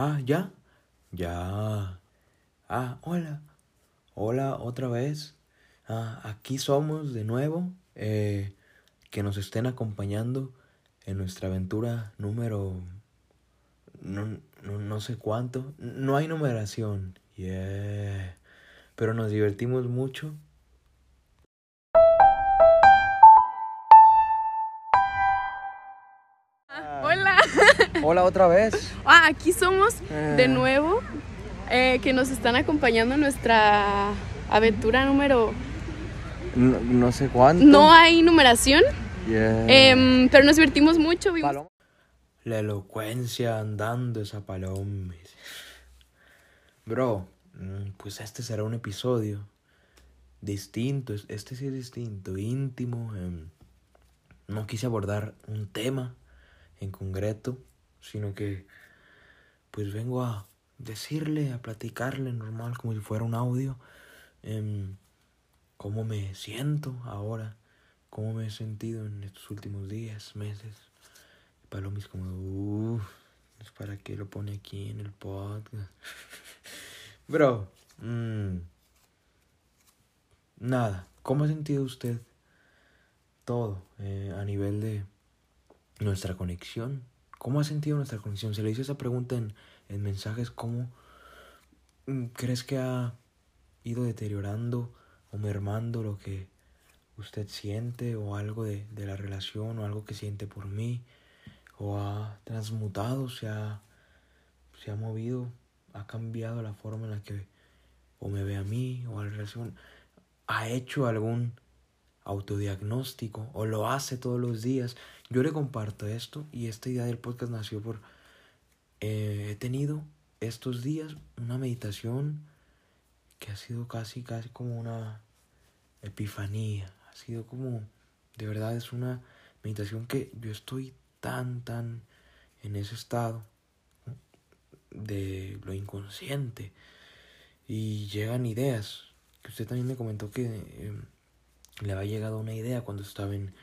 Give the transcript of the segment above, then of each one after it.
Ah, ya. Ya. Ah, hola. Hola otra vez. Ah, aquí somos de nuevo. Eh, que nos estén acompañando en nuestra aventura número... No, no, no sé cuánto. No hay numeración. Yeah. Pero nos divertimos mucho. Hola otra vez. Ah, aquí somos de Eh. nuevo, eh, que nos están acompañando en nuestra aventura número... No, no sé cuánto. No hay numeración, Yeah. em, pero nos divertimos mucho. vimos-. La elocuencia andando esa paloma. Bro, mm, pues este será un episodio distinto. es- Este sí es distinto, íntimo. em, No quise abordar un tema en concreto, sino que pues vengo a decirle, a platicarle normal, como si fuera un audio, em, cómo me siento ahora, cómo me he sentido en estos últimos días, meses. Palomis como, uff, es para qué lo pone aquí en el podcast. Bro, mm, nada, ¿cómo ha sentido usted todo eh, a nivel de nuestra conexión? ¿Cómo ha sentido nuestra conexión? Se le hizo esa pregunta en, en mensajes, ¿cómo mm, crees que ha ido deteriorando o mermando lo que usted siente o algo de, de la relación o algo que siente por mí? o ha transmutado, se ha, se ha movido, ha cambiado la forma en la que o me ve a mí o a la relación, ha hecho algún autodiagnóstico o lo hace todos los días. Yo le comparto esto y esta idea del podcast nació por, eh, he tenido estos días una meditación que ha sido casi, casi como una epifanía, ha sido como, de verdad es una meditación que yo estoy tan, tan en ese estado de lo inconsciente y llegan ideas, que usted también me comentó que eh, le había llegado una idea cuando estaba en,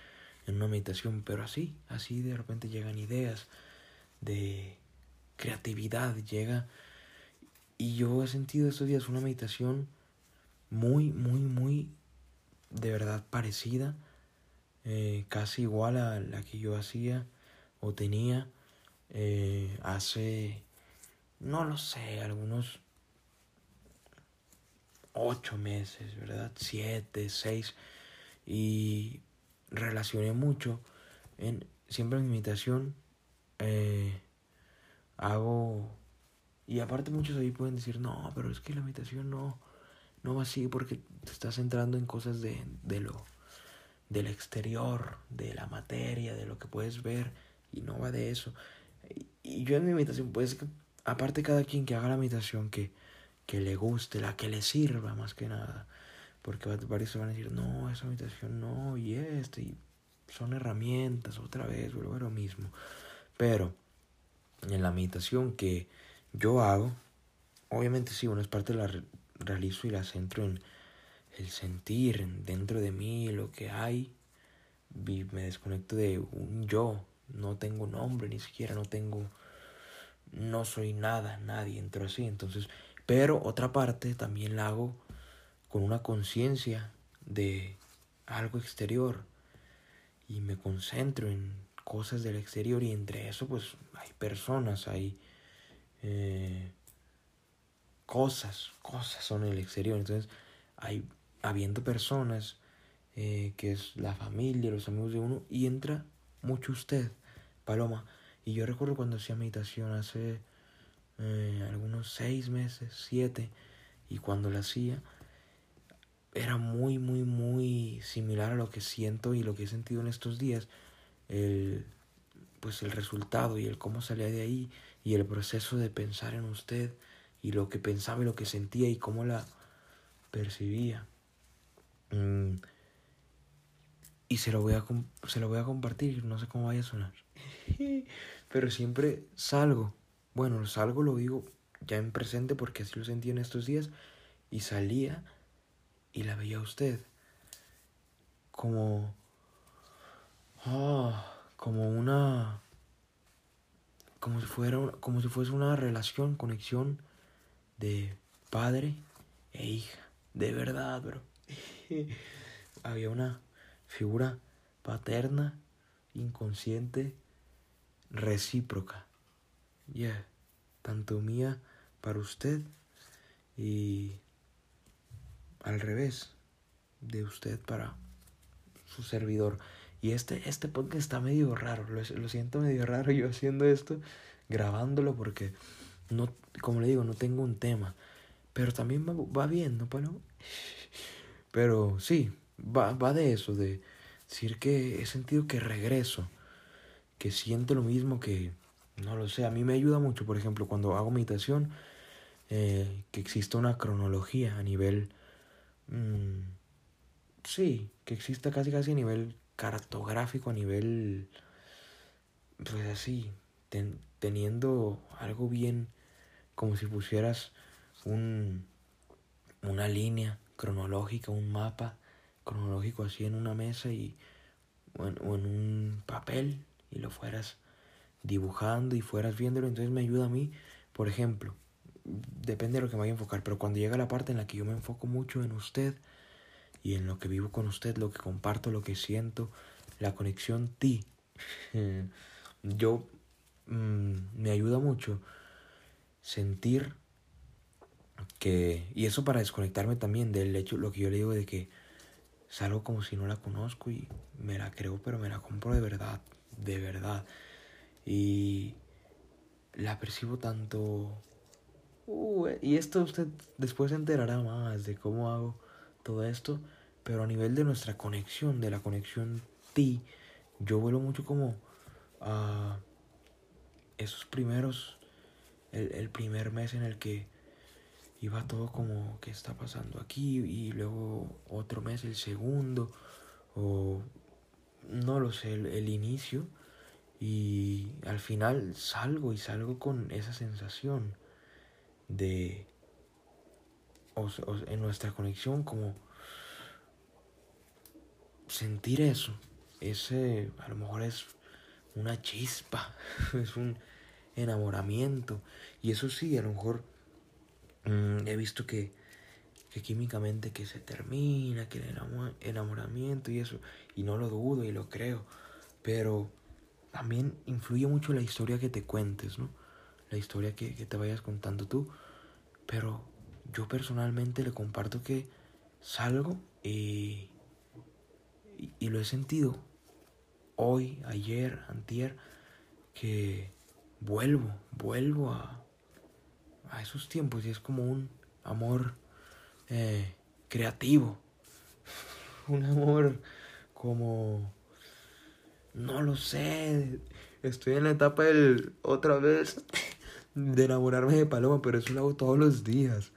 una meditación, pero así, así de repente llegan ideas de creatividad, llega y yo he sentido estos días una meditación muy, muy, muy de verdad parecida, eh, casi igual a la que yo hacía o tenía eh, hace, no lo sé, algunos ocho meses, ¿verdad? Siete, seis. Y relacioné mucho. En, siempre en mi meditación eh, hago... Y aparte muchos ahí pueden decir, no, pero es que la meditación no, no va así porque te estás centrando en cosas de, de lo del exterior, de la materia, de lo que puedes ver, y no va de eso. Y, yo en mi meditación, pues, aparte cada quien que haga la meditación que, que le guste, la que le sirva más que nada, porque varios se van a decir, no, esa meditación no, y este, y son herramientas, otra vez, vuelvo a lo mismo. Pero en la meditación que yo hago, obviamente sí, una parte de la re realizo y la centro en el sentir en, dentro de mí lo que hay. Me desconecto de un yo. No tengo nombre ni siquiera, no tengo. No soy nada, nadie entro así. Entonces, pero otra parte también la hago con una conciencia de algo exterior. Y me concentro en cosas del exterior y entre eso pues hay personas, hay eh, cosas, cosas son el exterior. Entonces, hay habiendo personas eh, que es la familia, los amigos de uno, y entra mucho usted, Paloma. Y yo recuerdo cuando hacía meditación hace eh, algunos seis meses, siete, y cuando la hacía, era muy, muy, muy similar a lo que siento y lo que he sentido en estos días. El, pues el resultado y el cómo salía de ahí y el proceso de pensar en usted y lo que pensaba y lo que sentía y cómo la percibía. Mm. Y se lo, voy a se lo voy a compartir, no sé cómo vaya a sonar. Pero siempre salgo. Bueno, salgo, lo digo ya en presente porque así lo sentí en estos días. Y salía y la veía usted. Como... Oh, como una... como si fuera como si fuese una relación, conexión de padre e hija. De verdad, bro. Había una figura paterna, inconsciente, recíproca. Ya, tanto mía para usted y al revés, de usted para su servidor. Y este, este podcast está medio raro, lo, siento medio raro yo haciendo esto, grabándolo porque, no, como le digo, no tengo un tema. Pero también va, va bien, ¿no? Pero sí, va, va de eso, de decir que he sentido que regreso, que siento lo mismo que, no lo sé, a mí me ayuda mucho, por ejemplo, cuando hago meditación, eh, que exista una cronología a nivel... Mmm, sí, que exista casi casi a nivel cartográfico, a nivel... Pues así, teniendo algo bien, como si pusieras un, una línea cronológica, un mapa cronológico así en una mesa y, o en, o en un papel y lo fueras dibujando y fueras viéndolo, entonces me ayuda a mí, por ejemplo, depende de lo que me vaya a enfocar, pero cuando llega la parte en la que yo me enfoco mucho en usted y en lo que vivo con usted, lo que comparto, lo que siento, la conexión ti, yo mmm, me ayuda mucho sentir que, y eso para desconectarme también del hecho, lo que yo le digo de que salgo como si no la conozco y me la creo, pero me la compro de verdad, de verdad. Y la percibo tanto Uh, y esto usted después se enterará más de cómo hago todo esto, pero a nivel de nuestra conexión, de la conexión ti, yo vuelo mucho como a esos primeros, el, el primer mes en el que iba todo como que está pasando aquí y luego otro mes el segundo o no lo sé, el inicio y al final salgo y salgo con esa sensación de en nuestra conexión como sentir eso. Ese a lo mejor es una chispa es un enamoramiento. Y eso sí a lo mejor mmm, he visto que que químicamente que se termina que el enamoramiento y eso y no lo dudo y lo creo. Pero también influye mucho la historia que te cuentes no la historia que, te vayas contando tú. Pero yo personalmente le comparto que salgo y, y, y, lo he sentido hoy, ayer, antier, que vuelvo, vuelvo a, a esos tiempos y es como un amor eh, creativo, un amor como, no lo sé, estoy en la etapa del otra vez de enamorarme de Paloma, pero eso lo hago todos los días.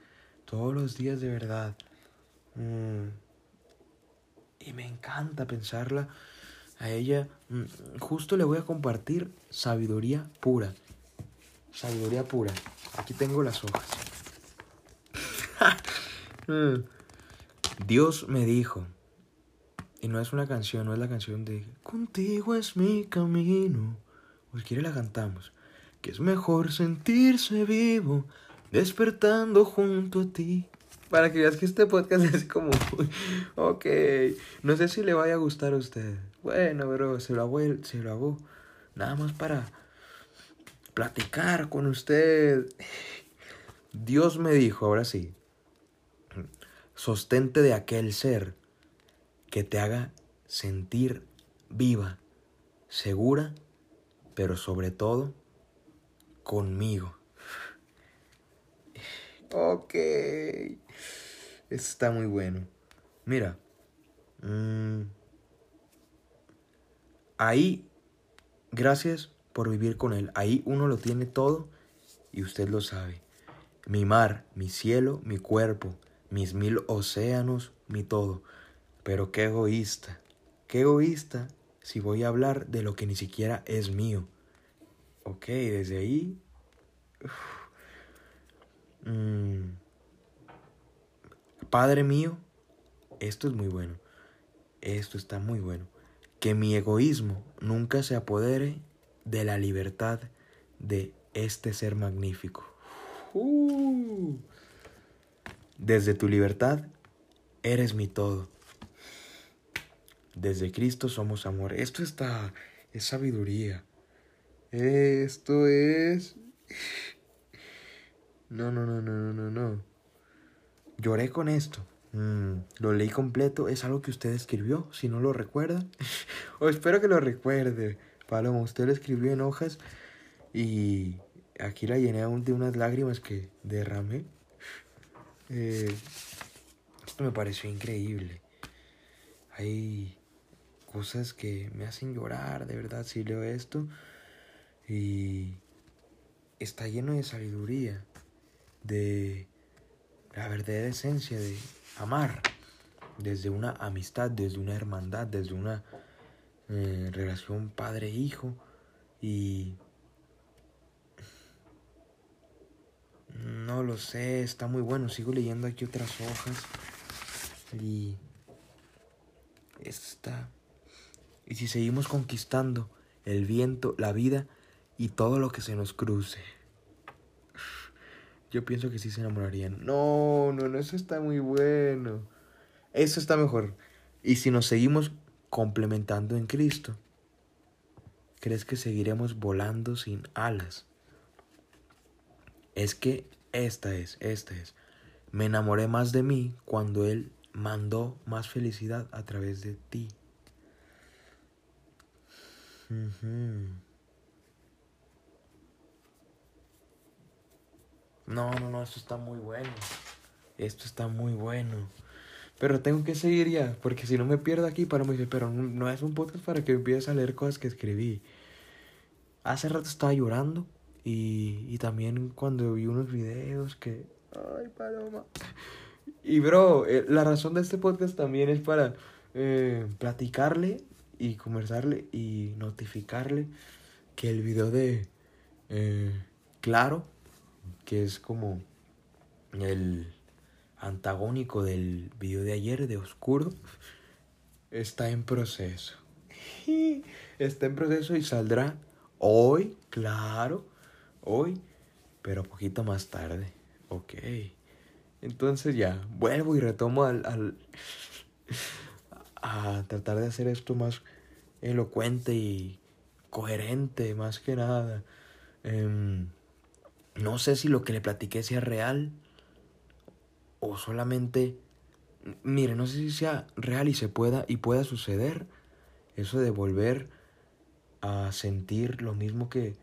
Todos los días de verdad. Mm. Y me encanta pensarla a ella. Mm. Justo le voy a compartir sabiduría pura. Sabiduría pura. Aquí tengo las hojas. Mm. Dios me dijo. Y no es una canción, no es la canción de Contigo es mi camino. Pues quiere la cantamos que es mejor sentirse vivo despertando junto a ti. Para que veas que este podcast es como, ok, no sé si le vaya a gustar a usted. Bueno, pero se lo hago, se lo hago nada más para platicar con usted. Dios me dijo, ahora sí, sostente de aquel ser que te haga sentir viva, segura, pero sobre todo conmigo. Ok. Está muy bueno. Mira. Mmm, ahí, gracias por vivir con él. Ahí uno lo tiene todo y usted lo sabe. Mi mar, mi cielo, mi cuerpo, mis mil océanos, mi todo. Pero qué egoísta. Qué egoísta si voy a hablar de lo que ni siquiera es mío. Ok, desde ahí... Mm. Padre mío, esto es muy bueno. Esto está muy bueno. Que mi egoísmo nunca se apodere de la libertad de este ser magnífico. Uh. Desde tu libertad, eres mi todo. Desde Cristo somos amor. Esto está, es sabiduría. Esto es... No, no, no, no, no, no, no. Lloré con esto. Mm, lo leí completo. Es algo que usted escribió, si no lo recuerda. o espero que lo recuerde. Paloma, usted lo escribió en hojas y aquí la llené aún de unas lágrimas que derramé. Eh, esto me pareció increíble. Hay cosas que me hacen llorar, de verdad, si leo esto. Y está lleno de sabiduría, de la verdadera esencia de amar, desde una amistad, desde una hermandad, desde una eh, relación padre-hijo. Y no lo sé, está muy bueno. Sigo leyendo aquí otras hojas. Y está. Y si seguimos conquistando el viento, la vida y todo lo que se nos cruce. Yo pienso que sí se enamorarían. No, no, no, eso está muy bueno. Eso está mejor. Y si nos seguimos complementando en Cristo, ¿crees que seguiremos volando sin alas? Es que esta es, esta es. Me enamoré más de mí cuando Él mandó más felicidad a través de ti. No, no, no, esto está muy bueno. Esto está muy bueno. Pero tengo que seguir ya, porque si no me pierdo aquí para dice, pero no, es un podcast para que empieces a leer cosas que escribí. Hace rato estaba llorando y, y también cuando vi unos videos que... Ay, paloma. Y bro, eh, la razón de este podcast también es para eh, platicarle y conversarle y notificarle que el video de eh, Claro, que es como el antagónico del video de ayer de Oscuro, está en proceso. Está en proceso y saldrá hoy, claro, hoy, pero poquito más tarde. Ok. Entonces ya, vuelvo y retomo al, al a tratar de hacer esto más elocuente y coherente, más que nada. Em, no sé si lo que le platiqué sea real o solamente, mire, no sé si sea real y se pueda y pueda suceder eso de volver a sentir lo mismo que...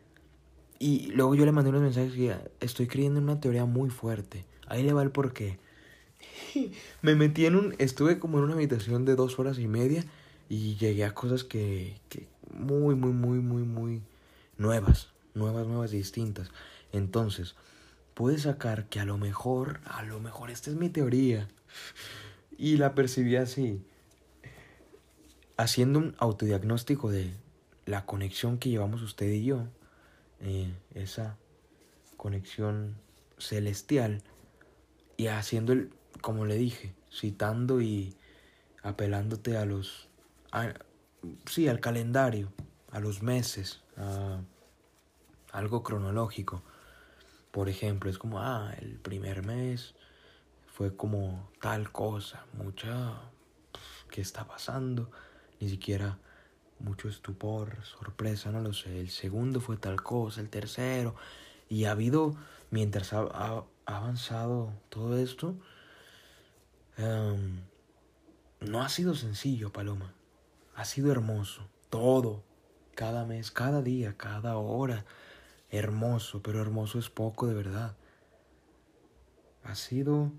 Y luego yo le mandé unos mensajes que estoy creyendo en una teoría muy fuerte Ahí le va el porqué. Me metí en un. Estuve como en una habitación de dos horas y media y llegué a cosas que. que muy, muy, muy, muy, muy nuevas. Nuevas, nuevas, distintas. Entonces, pude sacar que a lo mejor. A lo mejor esta es mi teoría. Y la percibí así. Haciendo un autodiagnóstico de la conexión que llevamos usted y yo. Eh, esa conexión celestial y haciendo el, como le dije, citando y apelándote a los, sí, al calendario, a los meses, a algo cronológico. Por ejemplo, es como, ah, el primer mes fue como tal cosa, mucha, ¿qué está pasando? Ni siquiera mucho estupor, sorpresa, no lo sé. El segundo fue tal cosa, el tercero. Y ha habido, mientras ha, avanzado todo esto, em, no ha sido sencillo, Paloma. Ha sido hermoso. Todo. Cada mes, cada día, cada hora. Hermoso, pero hermoso es poco de verdad. Ha sido...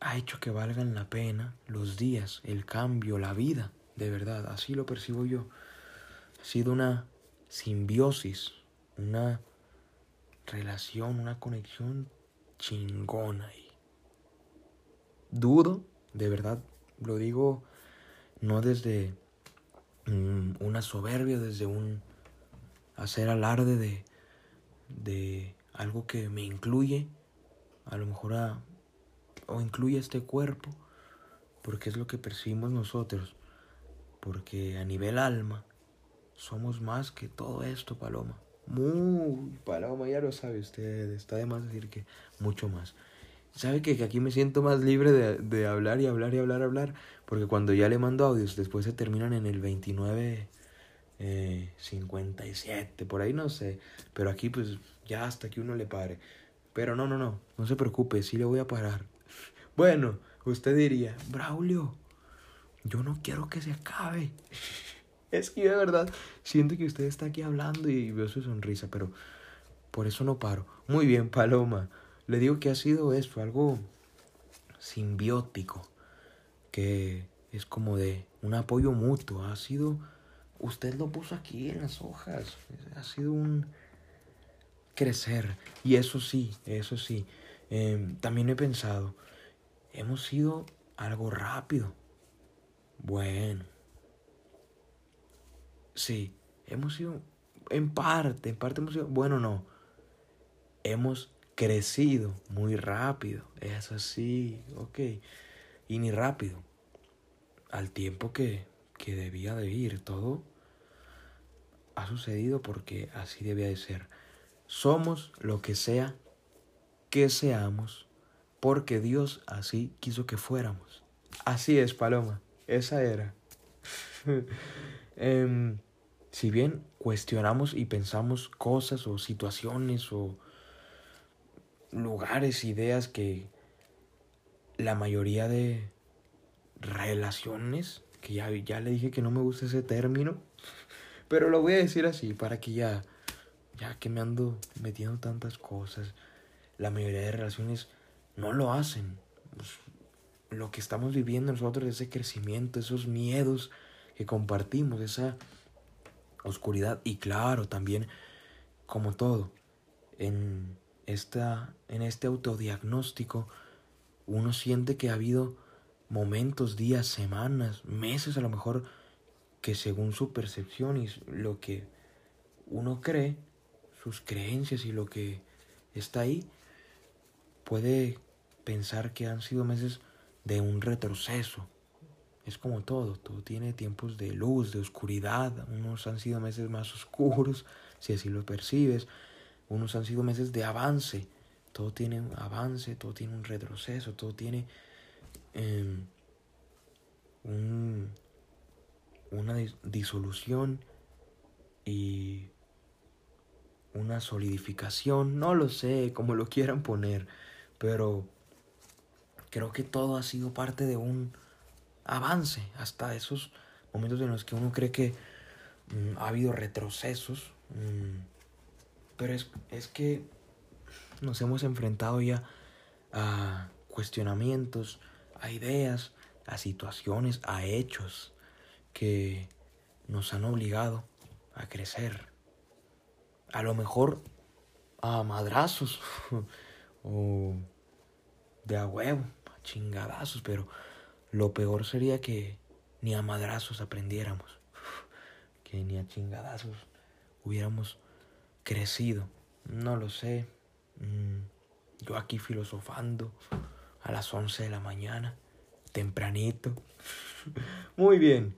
Ha hecho que valgan la pena los días, el cambio, la vida, de verdad. Así lo percibo yo. Ha sido una simbiosis, una relación, una conexión chingona. Y dudo, de verdad, lo digo no desde mm, una soberbia, desde un hacer alarde de, de algo que me incluye, a lo mejor a, o incluye este cuerpo, porque es lo que percibimos nosotros, porque a nivel alma somos más que todo esto, Paloma. Muy, Paloma, ya lo sabe usted, está de más decir que mucho más. ¿Sabe que, aquí me siento más libre de, de, hablar y hablar y hablar, hablar? Porque cuando ya le mando audios, después se terminan en el 29, eh, 57, por ahí no sé. Pero aquí pues ya hasta que uno le pare. Pero no, no, no, no se preocupe, sí le voy a parar. Bueno, usted diría, Braulio, yo no quiero que se acabe. Es que de verdad siento que usted está aquí hablando y veo su sonrisa, pero por eso no paro. Muy bien, Paloma. Le digo que ha sido eso, algo simbiótico, que es como de un apoyo mutuo. Ha sido, usted lo puso aquí en las hojas, ha sido un crecer. Y eso sí, eso sí, em, también he pensado, hemos sido algo rápido. Bueno, sí, hemos sido, en parte, en parte hemos sido, bueno, no, hemos crecido muy rápido, es así, ok, y ni rápido, al tiempo que, que debía de ir, todo ha sucedido porque así debía de ser. Somos lo que sea que seamos, porque Dios así quiso que fuéramos. Así es, Paloma, esa era. Em, si bien cuestionamos y pensamos cosas o situaciones o lugares, ideas que la mayoría de relaciones, que ya, ya le dije que no me gusta ese término, pero lo voy a decir así para que ya, ya que me ando metiendo tantas cosas, la mayoría de relaciones no lo hacen. Pues, lo que estamos viviendo nosotros, ese crecimiento, esos miedos que compartimos, esa oscuridad y claro, también como todo, en esta, en este autodiagnóstico, uno siente que ha habido momentos, días, semanas, meses a lo mejor, que según su percepción y lo que uno cree, sus creencias y lo que está ahí, puede pensar que han sido meses de un retroceso. Es como todo, todo tiene tiempos de luz, de oscuridad, unos han sido meses más oscuros, si así lo percibes, unos han sido meses de avance. Todo tiene un avance, todo tiene un retroceso, todo tiene em, una disolución y una solidificación. No lo sé, como lo quieran poner, pero creo que todo ha sido parte de un avance hasta esos momentos en los que uno cree que mm, ha habido retrocesos. Mm, pero es, es que nos hemos enfrentado ya a cuestionamientos, a ideas, a situaciones, a hechos que nos han obligado a crecer. A lo mejor a madrazos o de a huevo, a chingadazos, pero lo peor sería que ni a madrazos aprendiéramos, que ni a chingadazos hubiéramos crecido. No lo sé. Mm, yo aquí filosofando a las 11 de la mañana, tempranito. Muy bien.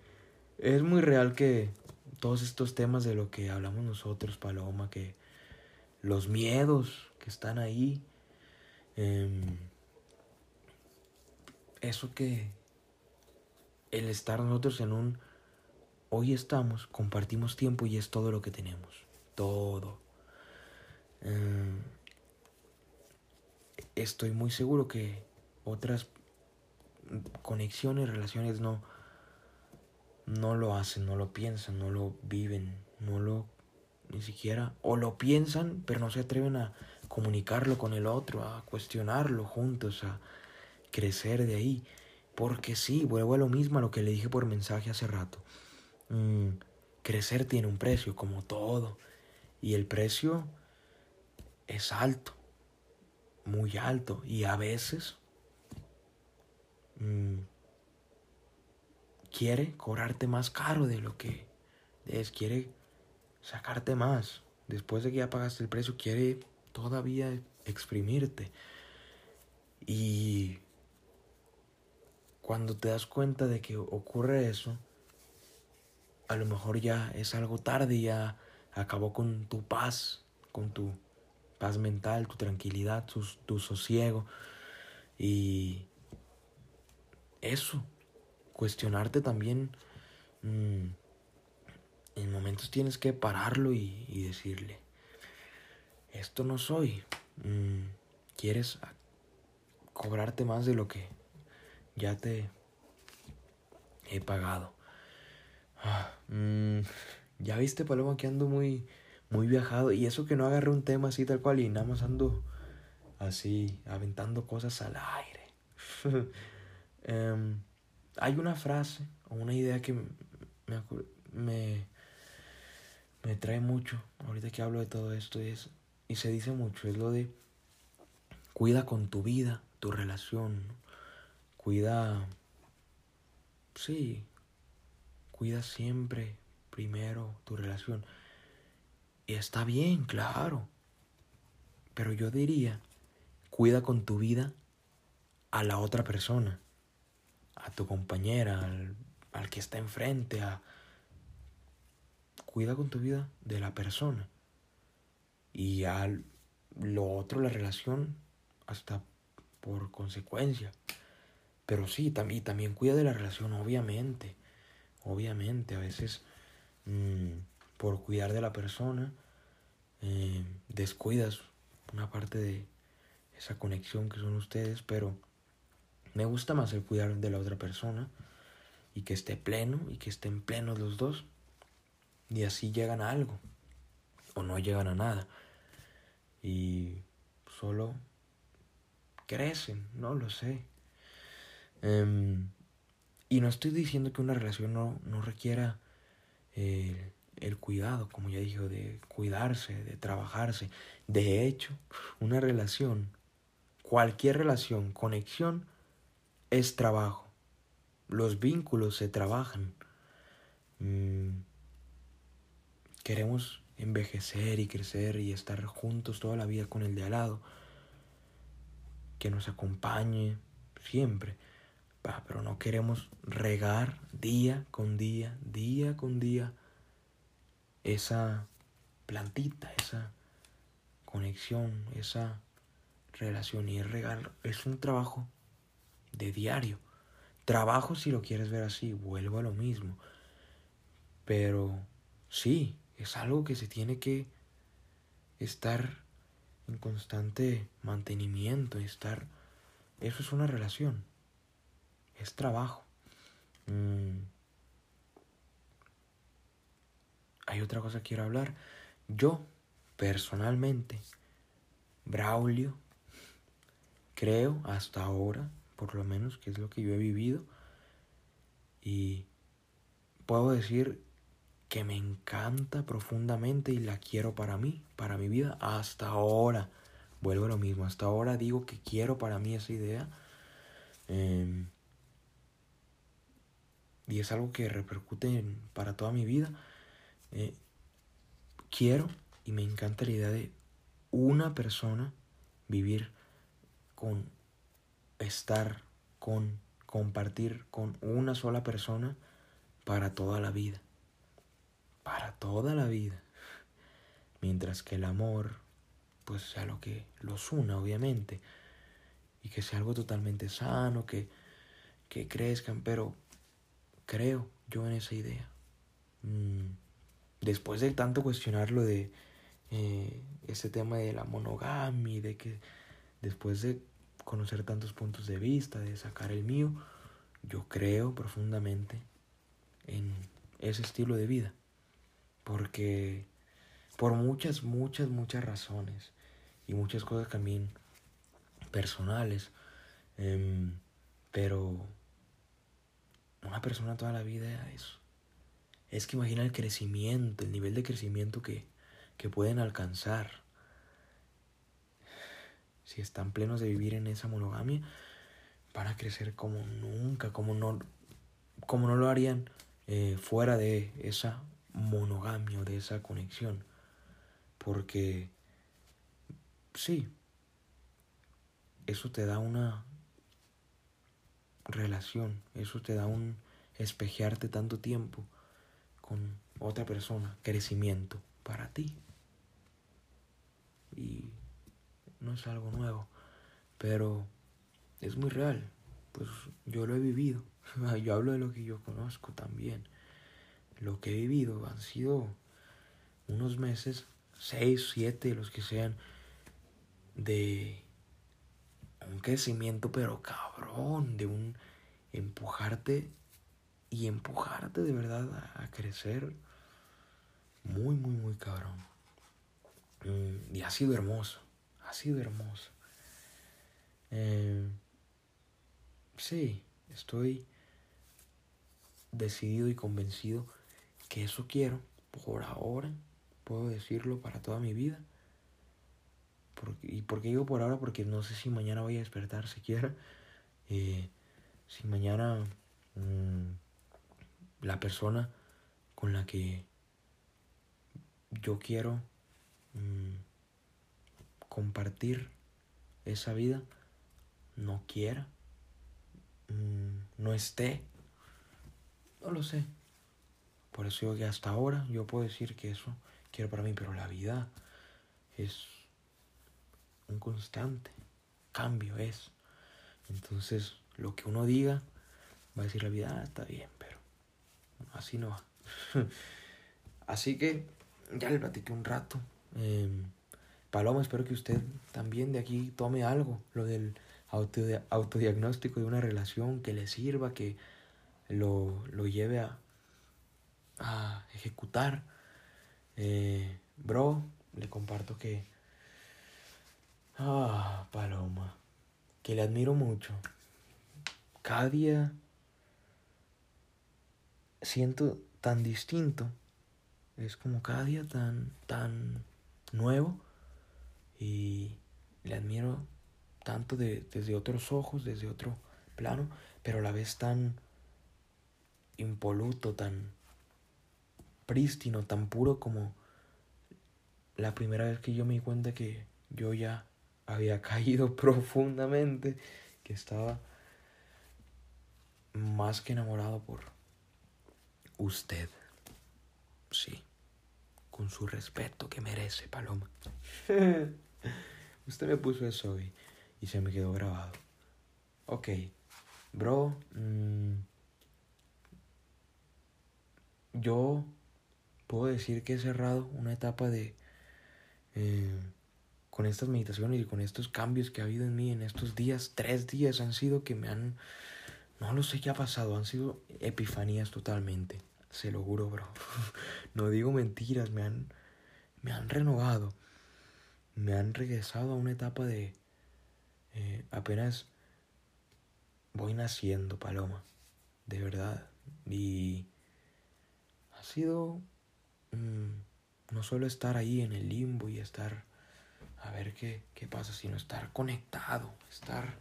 Es muy real que todos estos temas de lo que hablamos nosotros, Paloma, que los miedos que están ahí, em, eso que el estar nosotros en un hoy estamos, compartimos tiempo y es todo lo que tenemos todo. Em, estoy muy seguro que otras conexiones, relaciones no, no lo hacen, no lo piensan, no lo viven, no lo ni siquiera, o lo piensan, pero no se atreven a comunicarlo con el otro, a cuestionarlo juntos, a crecer de ahí. Porque sí, vuelvo a lo mismo a lo que le dije por mensaje hace rato. Mm, crecer tiene un precio, como todo. Y el precio es alto, muy alto. Y a veces quiere cobrarte más caro de lo que es, quiere sacarte más. Después de que ya pagaste el precio, quiere todavía exprimirte. Y cuando te das cuenta de que ocurre eso, a lo mejor ya es algo tarde, ya acabó con tu paz, con tu paz mental, tu tranquilidad, tu, sosiego. Y eso, cuestionarte también. Mm, en momentos tienes que pararlo y, decirle, esto no soy. Mm, ¿Quieres cobrarte más de lo que ya te he pagado? Ah, mm, ya viste, Paloma, que ando muy, muy viajado. Y eso que no agarré un tema así tal cual y nada más ando así, aventando cosas al aire. Em, hay una frase o una idea que me, me, me, trae mucho ahorita que hablo de todo esto es, y se dice mucho, es lo de cuida con tu vida, tu relación, cuida, sí, cuida siempre primero tu relación. Y está bien, claro. Pero yo diría, cuida con tu vida a la otra persona, a tu compañera, al, que está enfrente, a... Cuida con tu vida de la persona. Y a lo otro, la relación, hasta por consecuencia. Pero sí, también, también cuida de la relación, obviamente. Obviamente, a veces mm, por cuidar de la persona, eh, descuidas una parte de esa conexión que son ustedes, pero me gusta más el cuidar de la otra persona y que esté pleno y que estén plenos los dos y así llegan a algo o no llegan a nada y solo crecen, no lo sé. Em, y no estoy diciendo que una relación no, no requiera eh, el cuidado, como ya dije, de cuidarse, de trabajarse. De hecho, una relación, cualquier relación, conexión, es trabajo. Los vínculos se trabajan. Mm, queremos envejecer y crecer y estar juntos toda la vida con el de al lado. Que nos acompañe siempre. pero no queremos regar día con día, día con día esa plantita, esa conexión, esa relación y el regalo es un trabajo de diario. Trabajo si lo quieres ver así, vuelvo a lo mismo. Pero sí, es algo que se tiene que estar en constante mantenimiento, estar... Eso es una relación, es trabajo. Mm. hay otra cosa que quiero hablar. Yo, personalmente, Braulio, creo hasta ahora, por lo menos, que es lo que yo he vivido, y puedo decir que me encanta profundamente y la quiero para mí, para mi vida, hasta ahora. Vuelvo a lo mismo, hasta ahora digo que quiero para mí esa idea. Em, y es algo que repercute para toda mi vida. Eh, quiero y me encanta la idea de una persona vivir con estar con compartir con una sola persona para toda la vida. Para toda la vida. Mientras que el amor, pues sea lo que los una, obviamente. Y que sea algo totalmente sano, que, que crezcan, pero creo yo en esa idea. Mm después de tanto cuestionarlo de eh, ese tema de la monogamia, de que después de conocer tantos puntos de vista, de sacar el mío, yo creo profundamente en ese estilo de vida. Porque por muchas, muchas, muchas razones y muchas cosas también personales, em, pero una persona toda la vida es es que imagina el crecimiento, el nivel de crecimiento que, que pueden alcanzar. Si están plenos de vivir en esa monogamia, van a crecer como nunca, como no, como no lo harían eh, fuera de esa monogamia o de esa conexión. Porque, sí, eso te da una relación, eso te da un espejearte tanto tiempo con otra persona, crecimiento para ti. Y no es algo nuevo, pero es muy real, pues yo lo he vivido. Yo hablo de lo que yo conozco también. Lo que he vivido han sido unos meses, seis, siete, los que sean, de un crecimiento, pero cabrón, de un empujarte y empujarte de verdad a, crecer muy, muy, muy cabrón. Mm, y ha sido hermoso, ha sido hermoso. Eh, sí, estoy decidido y convencido que eso quiero por ahora, puedo decirlo para toda mi vida. ¿Y por qué digo por ahora? Porque no sé si mañana voy a despertar siquiera. Eh, si mañana mm, la persona con la que yo quiero mm, compartir esa vida no quiera, mm, no esté, no lo sé. Por eso yo que hasta ahora yo puedo decir que eso quiero para mí, pero la vida es un constante cambio es. Entonces, lo que uno diga, va a decir la vida, ah, está bien, pero así no va. así que ya le platiqué un rato. Em, Paloma, espero que usted también de aquí tome algo, lo del autodiagnóstico de una relación, que le sirva, que lo, lo lleve a, a ejecutar. Eh, bro, le comparto que Ah, Paloma, que le admiro mucho. Cada día siento tan distinto. Es como cada día tan, tan nuevo. Y le admiro tanto desde otros ojos, desde otro plano, pero a la vez tan impoluto, tan prístino, tan puro como la primera vez que yo me di cuenta que yo ya había caído profundamente, que estaba más que enamorado por usted. Sí, con su respeto que merece, Paloma. usted me puso eso hoy y se me quedó grabado. Ok, bro. Mm, yo puedo decir que he cerrado una etapa de... Eh, con estas meditaciones y con estos cambios que ha habido en mí en estos días, tres días han sido que me han, no lo sé qué pasado, han sido epifanías totalmente, se lo juro, bro. no digo mentiras, me han, me han renovado, me han regresado a una etapa de eh, apenas voy naciendo, Paloma, de verdad. Y ha sido mm, no solo estar ahí en el limbo y estar a ver qué, qué pasa, sino estar conectado, estar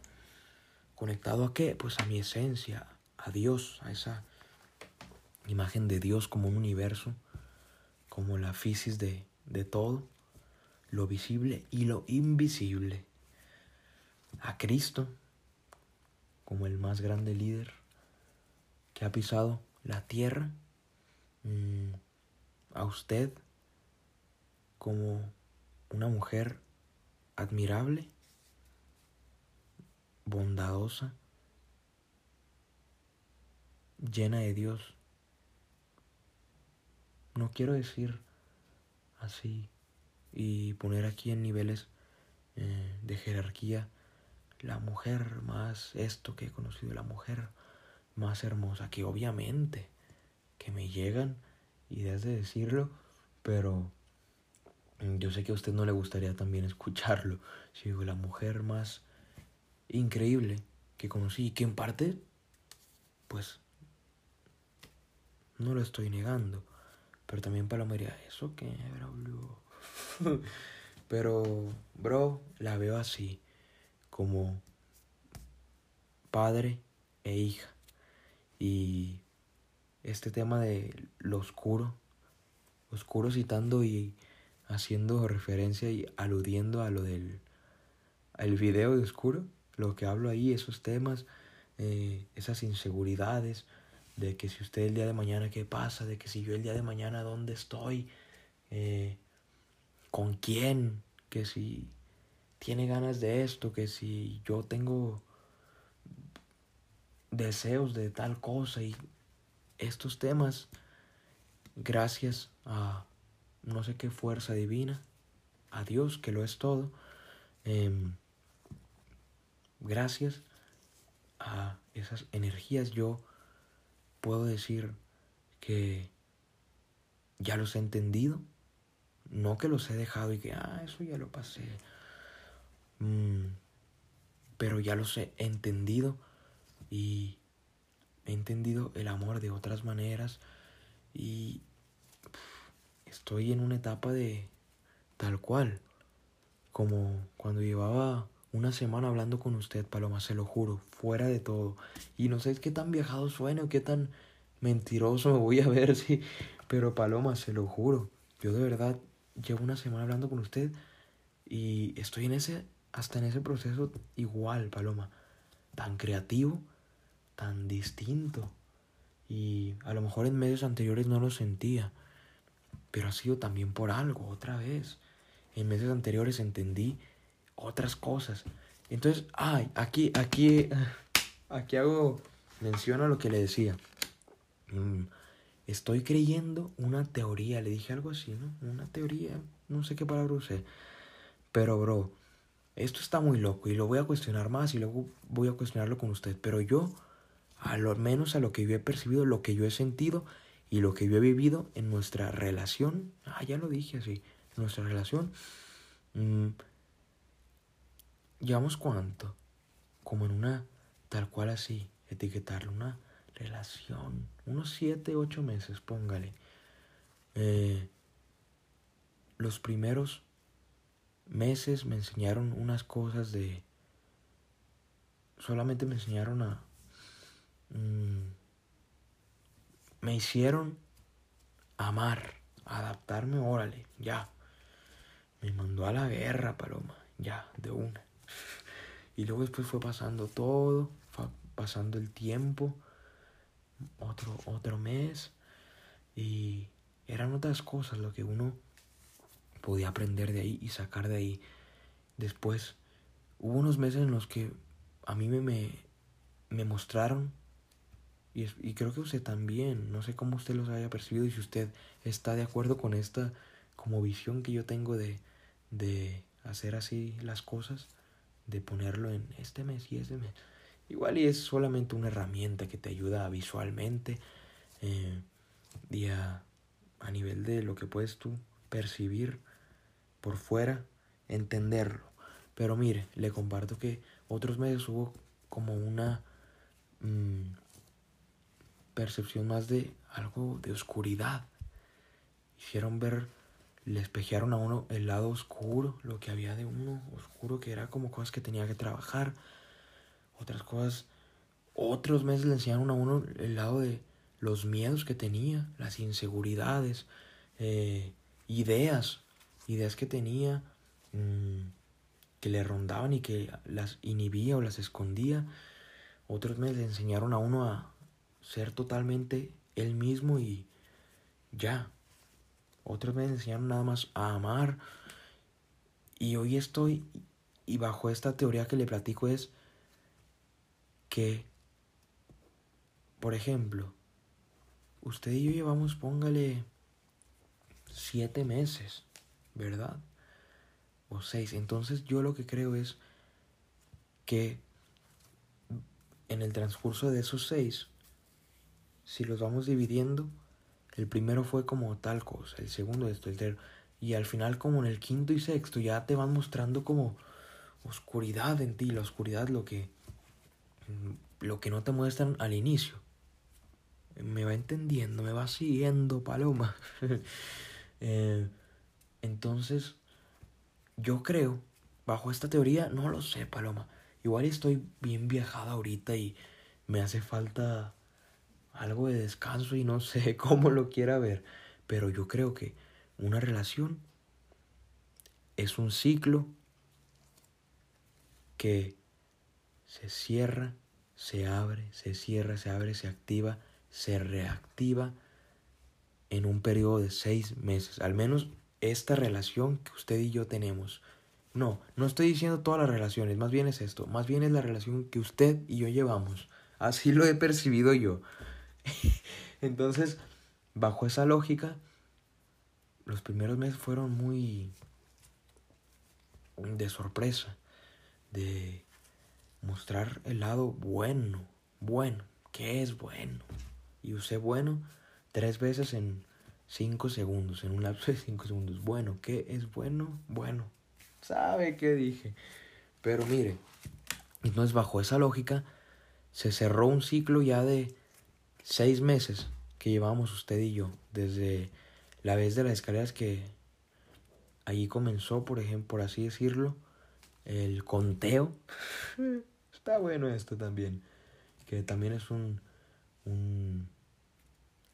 conectado a qué? Pues a mi esencia, a Dios, a esa imagen de Dios como un universo, como la fisis de, de todo, lo visible y lo invisible, a Cristo como el más grande líder que ha pisado la tierra, mm, a usted como una mujer admirable, bondadosa, llena de Dios. No quiero decir así y poner aquí en niveles eh, de jerarquía la mujer más esto que he conocido, la mujer más hermosa, que obviamente que me llegan ideas de decirlo, pero yo sé que a usted no le gustaría también escucharlo. Si digo, la mujer más increíble que conocí y que en parte, pues, no lo estoy negando. Pero también para María, eso que. Pero, bro, la veo así, como padre e hija. Y este tema de lo oscuro, oscuro citando y haciendo referencia y aludiendo a lo del el video de oscuro, lo que hablo ahí, esos temas, eh, esas inseguridades, de que si usted el día de mañana qué pasa, de que si yo el día de mañana dónde estoy, eh, con quién, que si tiene ganas de esto, que si yo tengo deseos de tal cosa y estos temas, gracias a no sé qué fuerza divina, a Dios que lo es todo, em, gracias a esas energías yo puedo decir que ya los he entendido, no que los he dejado y que, ah, eso ya lo pasé, mm, pero ya los he entendido y he entendido el amor de otras maneras y estoy en una etapa de tal cual, como cuando llevaba una semana hablando con usted, Paloma, se lo juro, fuera de todo. Y no sé qué tan viajado suena o qué tan mentiroso me voy a ver, sí. Pero Paloma, se lo juro, yo de verdad llevo una semana hablando con usted y estoy en ese, hasta en ese proceso igual, Paloma, tan creativo, tan distinto. Y a lo mejor en medios anteriores no lo sentía, pero ha sido también por algo, otra vez. En meses anteriores entendí otras cosas. Entonces, ay, aquí, aquí, aquí hago mención a lo que le decía. Mm, estoy creyendo una teoría, le dije algo así, ¿no? Una teoría, no sé qué palabra usé. Pero, bro, esto está muy loco y lo voy a cuestionar más y luego voy a cuestionarlo con usted. Pero yo, a lo menos a lo que yo he percibido, lo que yo he sentido y lo que yo he vivido en nuestra relación, ah, ya lo dije así, en nuestra relación, mm, llevamos cuánto, como en una, tal cual así, etiquetarlo, una relación, unos siete, ocho meses, póngale. Eh, los primeros meses me enseñaron unas cosas de... Solamente me enseñaron a... Mm, me hicieron amar, adaptarme, órale, ya. Me mandó a la guerra, Paloma, ya, de una. Y luego después fue pasando todo, fue pasando el tiempo, otro, otro mes, y eran otras cosas lo que uno podía aprender de ahí y sacar de ahí. Después hubo unos meses en los que a mí me, me, me mostraron, y, y, creo que usted también, no sé cómo usted los haya percibido y si usted está de acuerdo con esta como visión que yo tengo de, de hacer así las cosas, de ponerlo en este mes y este mes. Igual y es solamente una herramienta que te ayuda visualmente eh, a, nivel de lo que puedes tú percibir por fuera, entenderlo. Pero mire, le comparto que otros meses hubo como una mm, percepción más de algo de oscuridad. Hicieron ver le espejearon a uno el lado oscuro, lo que había de uno oscuro, que era como cosas que tenía que trabajar, otras cosas, otros meses le enseñaron a uno el lado de los miedos que tenía, las inseguridades, eh, ideas, ideas que tenía, mmm, que le rondaban y que las inhibía o las escondía. Otros meses le enseñaron a uno a ser totalmente él mismo y ya, otros me enseñaron nada más a amar. Y hoy estoy, y bajo esta teoría que le platico es que, por ejemplo, usted y yo llevamos, póngale, siete meses, ¿verdad? O seis. Entonces yo lo que creo es que en el transcurso de esos seis, si los vamos dividiendo, el primero fue como tal cosa, el segundo esto, el tercero. Y al final como en el quinto y sexto ya te van mostrando como oscuridad en ti, la oscuridad lo que lo que no te muestran al inicio. Me va entendiendo, me va siguiendo, Paloma. Eh, entonces, yo creo, bajo esta teoría, no lo sé, Paloma. Igual estoy bien viajada ahorita y me hace falta algo de descanso y no sé cómo lo quiera ver, pero yo creo que una relación es un ciclo que se cierra, se abre, se cierra, se abre, se activa, se reactiva en un periodo de seis meses. Al menos esta relación que usted y yo tenemos. No, no estoy diciendo todas las relaciones, más bien es esto, más bien es la relación que usted y yo llevamos. Así lo he percibido yo. Entonces, bajo esa lógica, los primeros meses fueron muy de sorpresa, de mostrar el lado bueno, bueno, que es bueno. Y usé bueno tres veces en cinco segundos, en un lapso de cinco segundos. Bueno, ¿qué es bueno? Bueno, ¿sabe qué dije? Pero mire, entonces bajo esa lógica se cerró un ciclo ya de seis meses que llevamos usted y yo, desde la vez de las escaleras que allí comenzó, por ejemplo, por así decirlo, el conteo. Está bueno esto también, que también es un, un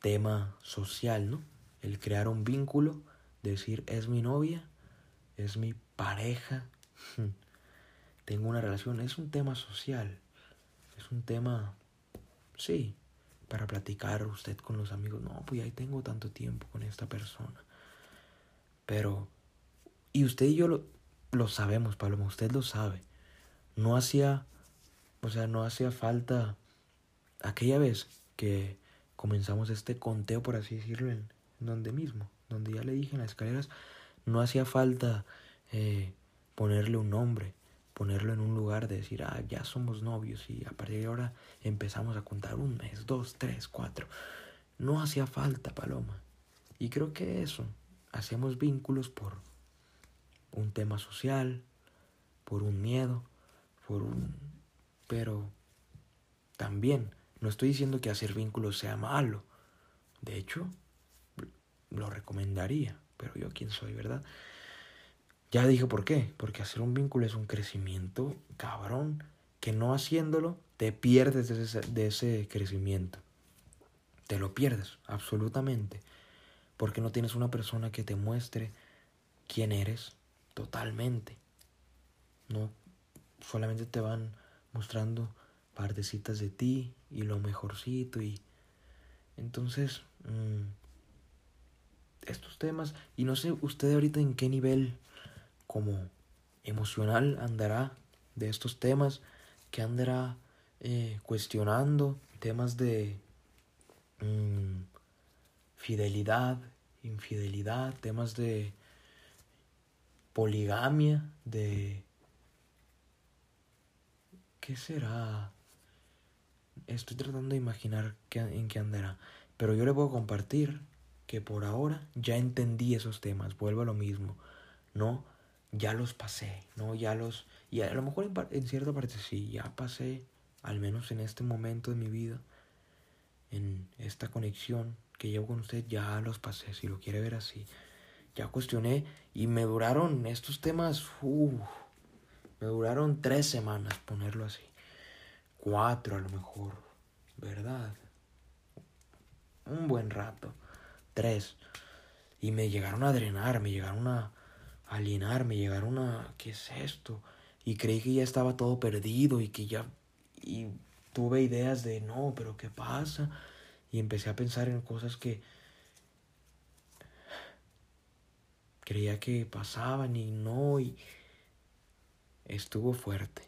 tema social, ¿no? El crear un vínculo, decir, es mi novia, es mi pareja, tengo una relación, es un tema social, es un tema, sí, para platicar usted con los amigos, no, pues ahí tengo tanto tiempo con esta persona. Pero, y usted y yo lo, lo sabemos, Paloma, usted lo sabe. No hacía, o sea, no hacía falta aquella vez que comenzamos este conteo, por así decirlo, en, donde mismo, donde ya le dije en las escaleras, no hacía falta eh, ponerle un nombre, ponerlo en un lugar de decir, ah, ya somos novios y a partir de ahora empezamos a contar un mes, dos, tres, cuatro. No hacía falta, Paloma. Y creo que eso, hacemos vínculos por un tema social, por un miedo, por un... Pero también no estoy diciendo que hacer vínculos sea malo. De hecho, lo recomendaría. Pero yo quién soy, ¿verdad? Ya dije por qué. Porque hacer un vínculo es un crecimiento cabrón. Que no haciéndolo te pierdes de ese, de ese crecimiento. Te lo pierdes, absolutamente. Porque no tienes una persona que te muestre quién eres totalmente. No solamente te van mostrando partecitas de ti y lo mejorcito y entonces mm, estos temas y no sé usted ahorita en qué nivel como emocional andará de estos temas que andará eh, cuestionando temas de mm, fidelidad infidelidad temas de poligamia de qué será estoy tratando de imaginar en qué andará. Pero yo le puedo compartir que por ahora ya entendí esos temas. Vuelvo a lo mismo. No, ya los pasé. No, ya los... Y a lo mejor en, cierta parte sí, ya pasé, al menos en este momento de mi vida, en esta conexión que llevo con usted, ya los pasé, si lo quiere ver así. Ya cuestioné y me duraron estos temas, me duraron tres semanas ponerlo así cuatro a lo mejor, ¿verdad? Un buen rato, tres. Y me llegaron a drenar, me llegaron a alienar, me llegaron a... ¿Qué es esto? Y creí que ya estaba todo perdido y que ya... Y tuve ideas de, no, pero ¿qué pasa? Y empecé a pensar en cosas que creía que pasaban y no, y estuvo fuerte.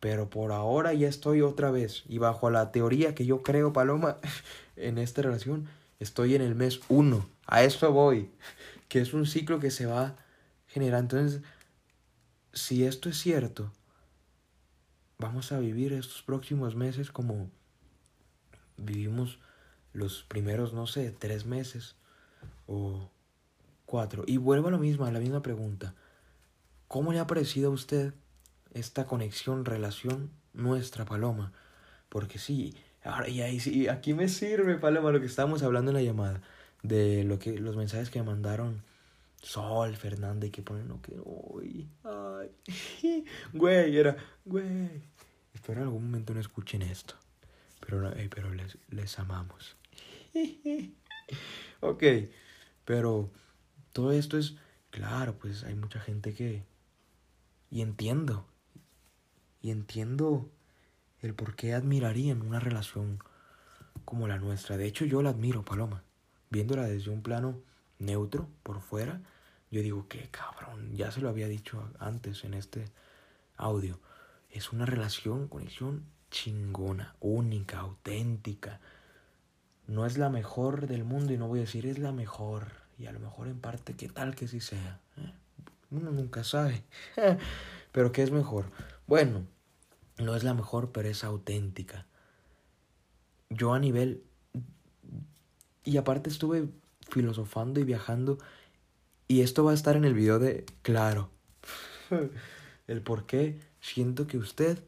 Pero por ahora ya estoy otra vez. Y bajo la teoría que yo creo, Paloma, en esta relación, estoy en el mes uno. A eso voy. Que es un ciclo que se va generando. Entonces, si esto es cierto, vamos a vivir estos próximos meses como vivimos los primeros, no sé, tres meses o cuatro. Y vuelvo a lo mismo, a la misma pregunta. ¿Cómo le ha parecido a usted esta conexión, relación nuestra, Paloma. Porque sí, ahora y ahí sí, aquí me sirve, Paloma, lo que estábamos hablando en la llamada. De lo que, los mensajes que me mandaron Sol, Fernanda, y que ponen, no, que, uy, ay, güey, era, güey. Espero en algún momento no escuchen esto. Pero, eh, pero les, les amamos. ok, pero todo esto es, claro, pues hay mucha gente que... Y entiendo, y entiendo el por qué admirarían una relación como la nuestra. De hecho, yo la admiro, Paloma. Viéndola desde un plano neutro, por fuera, yo digo, qué cabrón, ya se lo había dicho antes en este audio. Es una relación, conexión chingona, única, auténtica. No es la mejor del mundo y no voy a decir es la mejor. Y a lo mejor en parte, ¿qué tal que sí sea? ¿Eh? Uno nunca sabe. pero ¿qué es mejor? Bueno, no es la mejor, pero es auténtica. Yo a nivel... Y aparte estuve filosofando y viajando. Y esto va a estar en el video de... Claro. el por qué siento que usted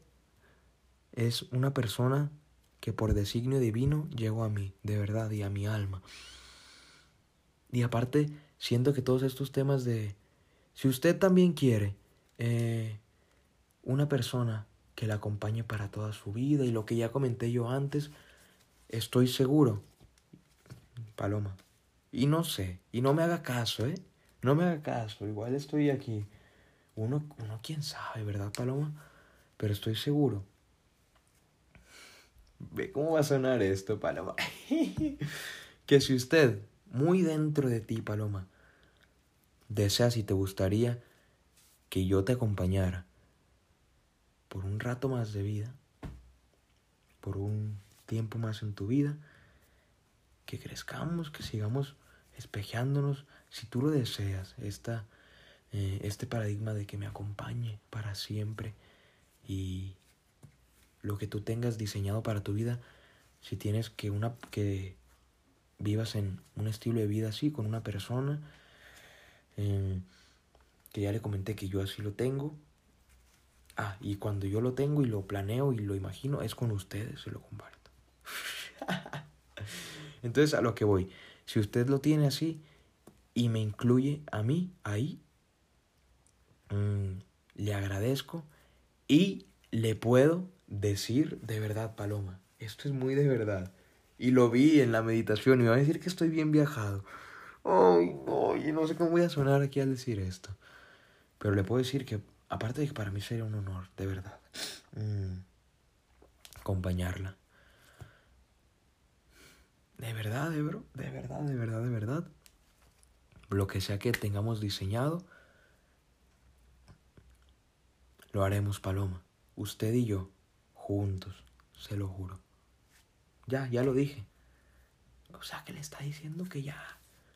es una persona que por designio divino llegó a mí, de verdad, y a mi alma. Y aparte, siento que todos estos temas de... Si usted también quiere eh, una persona que la acompañe para toda su vida y lo que ya comenté yo antes, estoy seguro, Paloma, y no sé, y no me haga caso, ¿eh? No me haga caso, igual estoy aquí. Uno, uno quién sabe, ¿verdad, Paloma? Pero estoy seguro. Ve cómo va a sonar esto, Paloma. que si usted, muy dentro de ti, Paloma, deseas y te gustaría que yo te acompañara por un rato más de vida, por un tiempo más en tu vida, que crezcamos, que sigamos espejeándonos, si tú lo deseas, esta, eh, este paradigma de que me acompañe para siempre y lo que tú tengas diseñado para tu vida, si tienes que una que vivas en un estilo de vida así con una persona eh, que ya le comenté que yo así lo tengo Ah, y cuando yo lo tengo y lo planeo y lo imagino, es con ustedes, se lo comparto. Entonces, a lo que voy, si usted lo tiene así y me incluye a mí ahí, mm, le agradezco y le puedo decir de verdad, Paloma, esto es muy de verdad. Y lo vi en la meditación y me va a decir que estoy bien viajado. Ay, ay, no sé cómo voy a sonar aquí al decir esto. Pero le puedo decir que aparte de que para mí sería un honor, de verdad, mm, acompañarla. De verdad, de, bro, de verdad, de verdad, de verdad. Lo que sea que tengamos diseñado, lo haremos, Paloma. Usted y yo, juntos, se lo juro. Ya, ya lo dije. O sea, que le está diciendo que ya,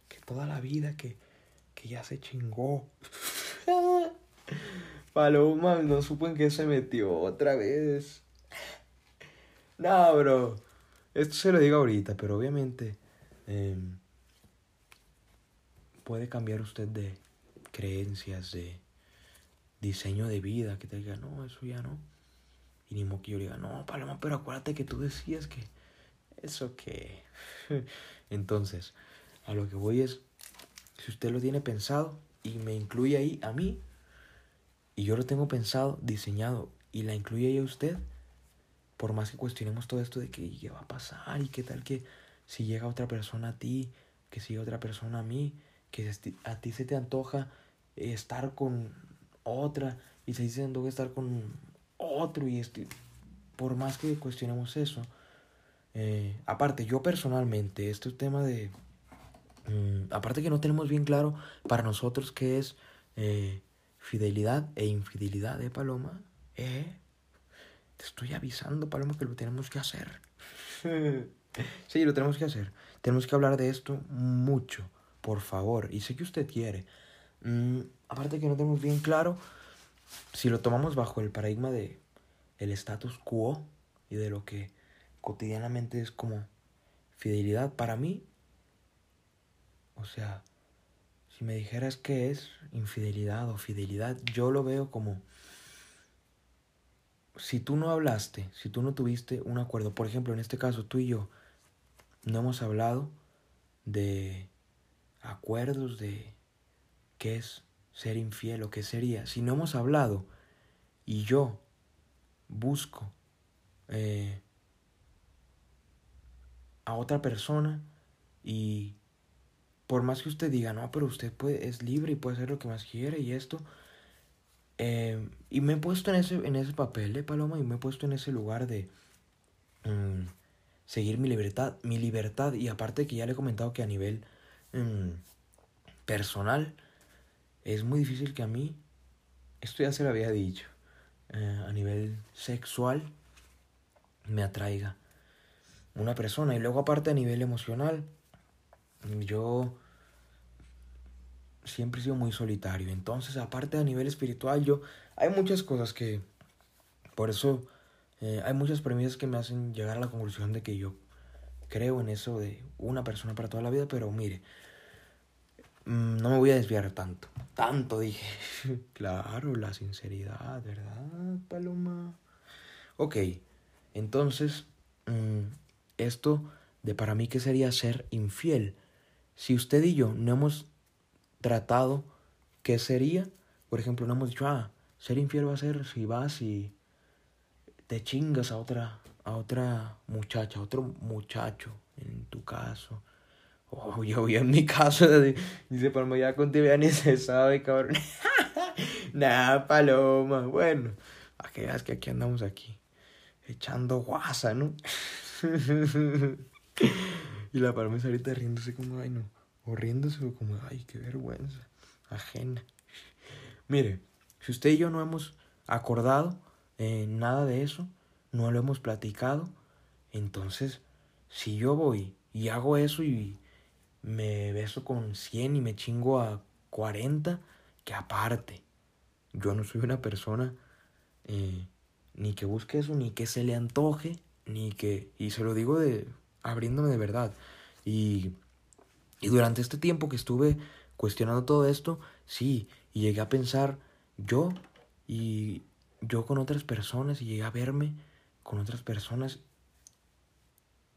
que toda la vida, que, que ya se chingó. Paloma no supo en qué se metió otra vez. No, bro. Esto se lo digo ahorita, pero obviamente em, puede cambiar usted de creencias, de diseño de vida, que te diga, no, eso ya no. Y ni que yo diga, no, Paloma, pero acuérdate que tú decías que eso que... Entonces, a lo que voy es, si usted lo tiene pensado y me incluye ahí a mí, y yo lo tengo pensado, diseñado y la incluye ahí usted, por más que cuestionemos todo esto de que qué va a pasar y qué tal que si llega otra persona a ti, que si otra persona a mí, que a ti se te antoja estar con otra y se dice antoja estar con otro y este, por más que cuestionemos eso, eh, aparte yo personalmente, este tema de, mm, aparte que no tenemos bien claro para nosotros qué es eh, fidelidad e infidelidad de Paloma, eh, te estoy avisando, Paloma, que lo tenemos que hacer. sí, lo tenemos que hacer. Tenemos que hablar de esto mucho, por favor. Y sé que usted quiere. Mm, aparte que no tenemos bien claro si lo tomamos bajo el paradigma de el status quo y de lo que cotidianamente es como fidelidad para mí. O sea, si me dijeras qué es infidelidad o fidelidad, yo lo veo como si tú no hablaste, si tú no tuviste un acuerdo, por ejemplo, en este caso tú y yo no hemos hablado de acuerdos de qué es ser infiel o qué sería, si no hemos hablado y yo busco eh, a otra persona y por más que usted diga, no, pero usted puede, es libre y puede hacer lo que más quiere y esto. Eh, y me he puesto en ese, en ese papel de Paloma y me he puesto en ese lugar de mm, seguir mi libertad, mi libertad. Y aparte que ya le he comentado que a nivel mm, personal es muy difícil que a mí, esto ya se lo había dicho, eh, a nivel sexual me atraiga una persona. Y luego aparte a nivel emocional, yo siempre he sido muy solitario. Entonces, aparte a nivel espiritual, yo hay muchas cosas que por eso eh, hay muchas premisas que me hacen llegar a la conclusión de que yo creo en eso de una persona para toda la vida, pero mire, mm, no me voy a desviar tanto. Tanto dije. claro, la sinceridad, ¿verdad, Paloma? Ok, entonces, mm, esto de para mí que sería ser infiel. Si usted y yo no hemos tratado, ¿qué sería? Por ejemplo, no hemos dicho, ah, ser infiel va a ser si vas y te chingas a otra, a otra muchacha, a otro muchacho, en tu caso. Oh, yo en mi caso, dice Paloma, ya contigo ya ni se sabe, cabrón. Nada, Paloma. Bueno, a que veas que aquí andamos aquí, echando guasa, ¿no? y la Paloma está ahorita riéndose como, ay no, o riéndose como, ay, qué vergüenza, ajena. Mire, si usted y yo no hemos acordado, eh, nada de eso, no lo hemos platicado, entonces si yo voy y hago eso y me beso con 100 y me chingo a 40, que aparte, yo no soy una persona eh, ni que busque eso, ni que se le antoje, ni que, y se lo digo de abriéndome de verdad. Y, y durante este tiempo que estuve cuestionando todo esto, sí, y llegué a pensar yo y yo con otras personas y llegué a verme con otras personas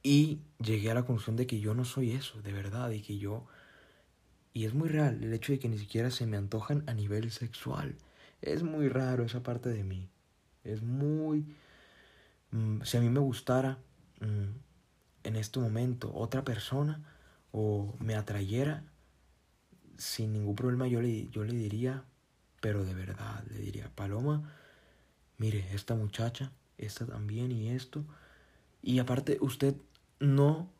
y llegué a la conclusión de que yo no soy eso, de verdad, y que yo... Y es muy real el hecho de que ni siquiera se me antojan a nivel sexual. Es muy raro esa parte de mí. Es muy... Mm, si a mí me gustara mm, en este momento otra persona o me atrayera, sin ningún problema yo le, yo le diría, pero de verdad, le diría, Paloma, mire, esta muchacha, esta también y esto. Y aparte, usted no,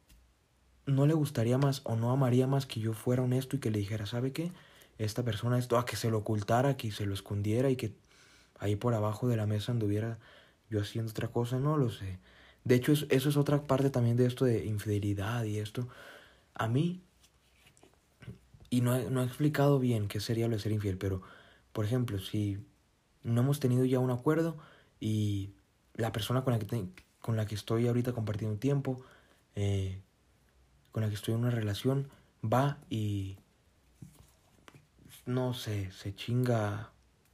no le gustaría más o no amaría más que yo fuera honesto y que le dijera, ¿sabe qué? Esta persona esto, a que se lo ocultara, que se lo escondiera y que ahí por abajo de la mesa anduviera yo haciendo otra cosa, no lo sé. De hecho, eso, es otra parte también de esto de infidelidad y esto. A mí, y no he, no he explicado bien qué sería lo de ser infiel, pero, por ejemplo, si no hemos tenido ya un acuerdo y la persona con la que, con la que estoy ahorita compartiendo tiempo, eh, con la que estoy en una relación, va y no sé, se chinga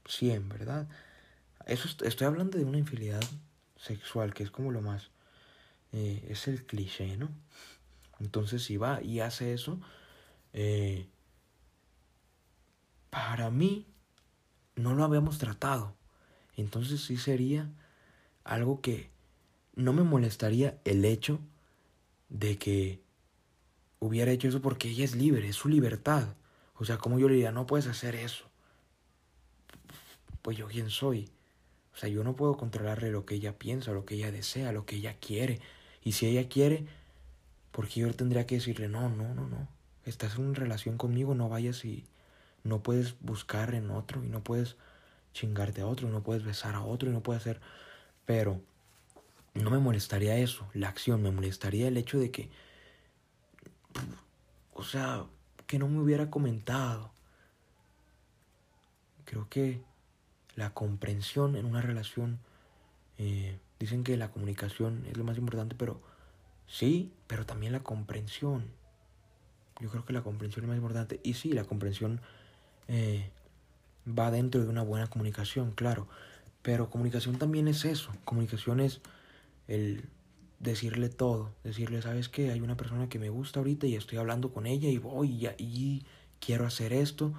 100, ¿verdad? Eso estoy hablando de una infidelidad sexual, que es como lo más, eh, es el cliché, ¿no? Entonces si va y hace eso, eh, para mí no lo habíamos tratado. Entonces sí sería algo que no me molestaría el hecho de que hubiera hecho eso porque ella es libre, es su libertad. O sea, como yo le diría, no puedes hacer eso. Pues yo quién soy. O sea, yo no puedo controlarle lo que ella piensa, lo que ella desea, lo que ella quiere. Y si ella quiere, porque yo tendría que decirle, no, no, no, no. Estás en relación conmigo, no vayas y no puedes buscar en otro y no puedes chingarte a otro, no puedes besar a otro y no puedes hacer... Pero no me molestaría eso, la acción, me molestaría el hecho de que... O sea, que no me hubiera comentado. Creo que la comprensión en una relación, eh, dicen que la comunicación es lo más importante, pero sí, pero también la comprensión. Yo creo que la comprensión es más importante. Y sí, la comprensión eh, va dentro de una buena comunicación, claro. Pero comunicación también es eso. Comunicación es el decirle todo. Decirle, ¿sabes qué? Hay una persona que me gusta ahorita y estoy hablando con ella y voy y, y quiero hacer esto.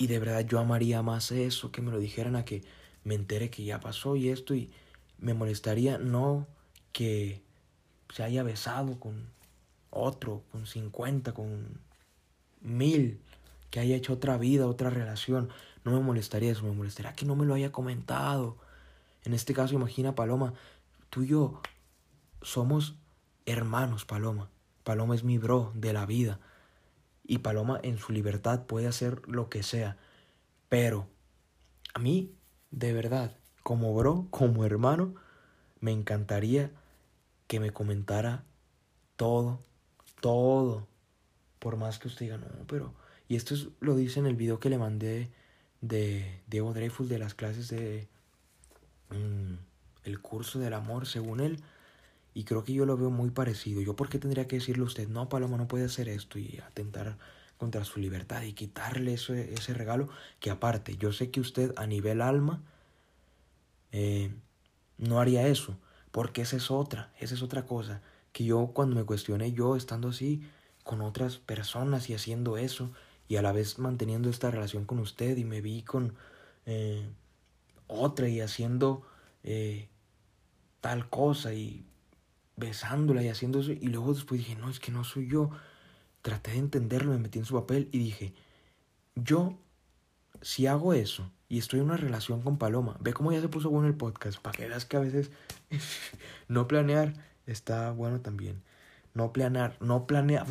Y de verdad yo amaría más eso, que me lo dijeran a que me entere que ya pasó y esto. Y me molestaría no que se haya besado con otro, con 50, con mil que haya hecho otra vida, otra relación. No me molestaría eso, me molestaría que no me lo haya comentado. En este caso, imagina, Paloma, tú y yo somos hermanos, Paloma. Paloma es mi bro de la vida. Y Paloma en su libertad puede hacer lo que sea. Pero a mí, de verdad, como bro, como hermano, me encantaría que me comentara todo, todo. Por más que usted diga, no, pero... Y esto es, lo dice en el video que le mandé de Diego Dreyfus de las clases de... Mm, el curso del amor, según él. Y creo que yo lo veo muy parecido. ¿Yo por qué tendría que decirle a usted, no, Paloma, no puede hacer esto y atentar contra su libertad y quitarle ese, ese regalo? Que aparte, yo sé que usted a nivel alma eh, no haría eso. Porque esa es otra, esa es otra cosa. Que yo cuando me cuestioné, yo estando así con otras personas y haciendo eso, y a la vez manteniendo esta relación con usted, y me vi con eh, otra y haciendo eh, tal cosa y besándola y haciendo. Y luego después dije, no, es que no soy yo. Traté de entenderlo, me metí en su papel y dije, yo, si hago eso y estoy en una relación con Paloma, ve cómo ya se puso bueno el podcast, para que veas que a veces no planear está bueno también. No planear, no planear,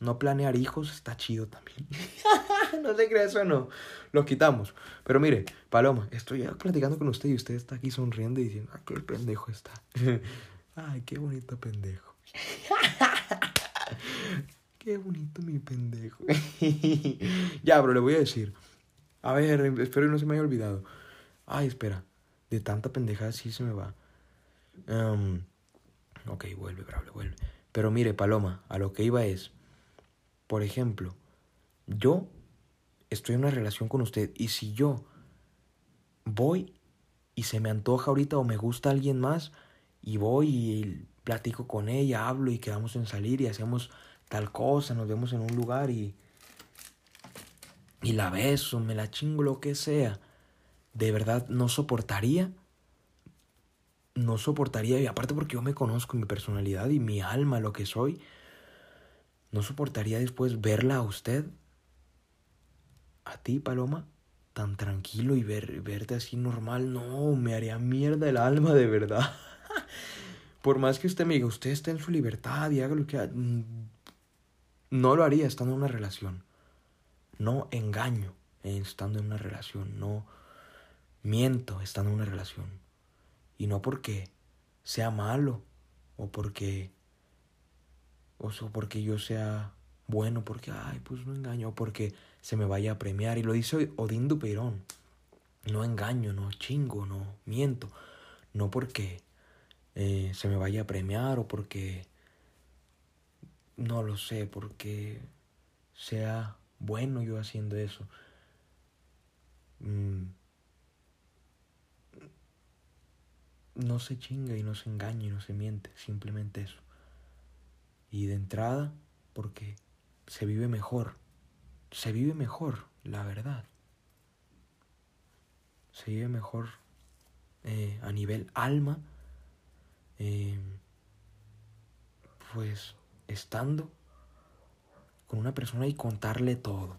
no planear hijos está chido también. no se cree eso no. Lo quitamos. Pero mire, Paloma, estoy platicando con usted y usted está aquí sonriendo y diciendo, ah, qué pendejo está. Ay, qué bonito pendejo. qué bonito mi pendejo. ya, bro, le voy a decir. A ver, espero que no se me haya olvidado. Ay, espera. De tanta pendejada sí se me va. Um, ok, vuelve, bro, vuelve. Pero mire, Paloma, a lo que iba es, por ejemplo, yo estoy en una relación con usted y si yo voy y se me antoja ahorita o me gusta alguien más y voy y platico con ella, hablo y quedamos en salir y hacemos tal cosa, nos vemos en un lugar y y la beso, me la chingo lo que sea, de verdad no soportaría no soportaría y aparte porque yo me conozco mi personalidad y mi alma, lo que soy, no soportaría después verla a usted a ti, Paloma, tan tranquilo y ver, verte así normal, no, me haría mierda el alma de verdad. Por más que usted me diga, usted está en su libertad y haga lo que haga, mm, no lo haría estando en una relación. No engaño estando en una relación, no miento estando en una relación. Y no porque sea malo o porque o porque yo sea bueno, porque ay, pues no engaño, o porque se me vaya a premiar. Y lo dice Odín Dupeirón. No engaño, no chingo, no miento. No porque eh, se me vaya a premiar o porque, no lo sé, porque sea bueno yo haciendo eso. Mm. No se chinga y no se engaña y no se miente, simplemente eso. Y de entrada, porque se vive mejor se vive mejor, la verdad. Se vive mejor eh, a nivel alma, eh, pues estando con una persona y contarle todo,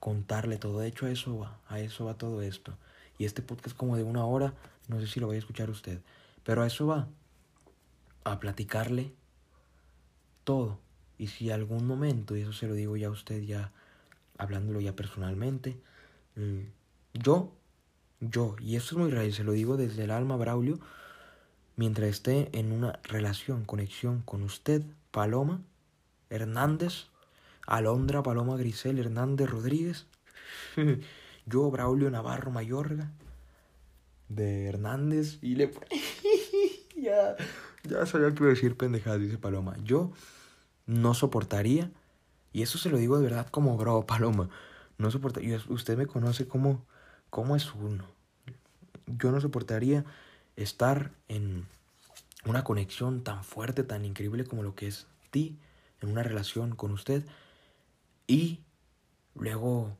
contarle todo. De hecho, a eso va, a eso va todo esto. Y este podcast como de una hora, no sé si lo voy a escuchar usted, pero a eso va, a platicarle todo. Y si algún momento, y eso se lo digo ya a usted ya hablándolo ya personalmente, mm, yo, yo, y esto es muy real, se lo digo desde el alma, Braulio, mientras esté en una relación, conexión con usted, Paloma Hernández, Alondra Paloma Grisel Hernández Rodríguez, yo, Braulio Navarro Mayorga, de Hernández, y le... ya, ya sabía que iba a decir pendejadas, dice Paloma. Yo no soportaría y eso se lo digo de verdad como bro, Paloma. No soportaría, usted me conoce como, como es uno. Yo no soportaría estar en una conexión tan fuerte, tan increíble como lo que es ti, en una relación con usted, y luego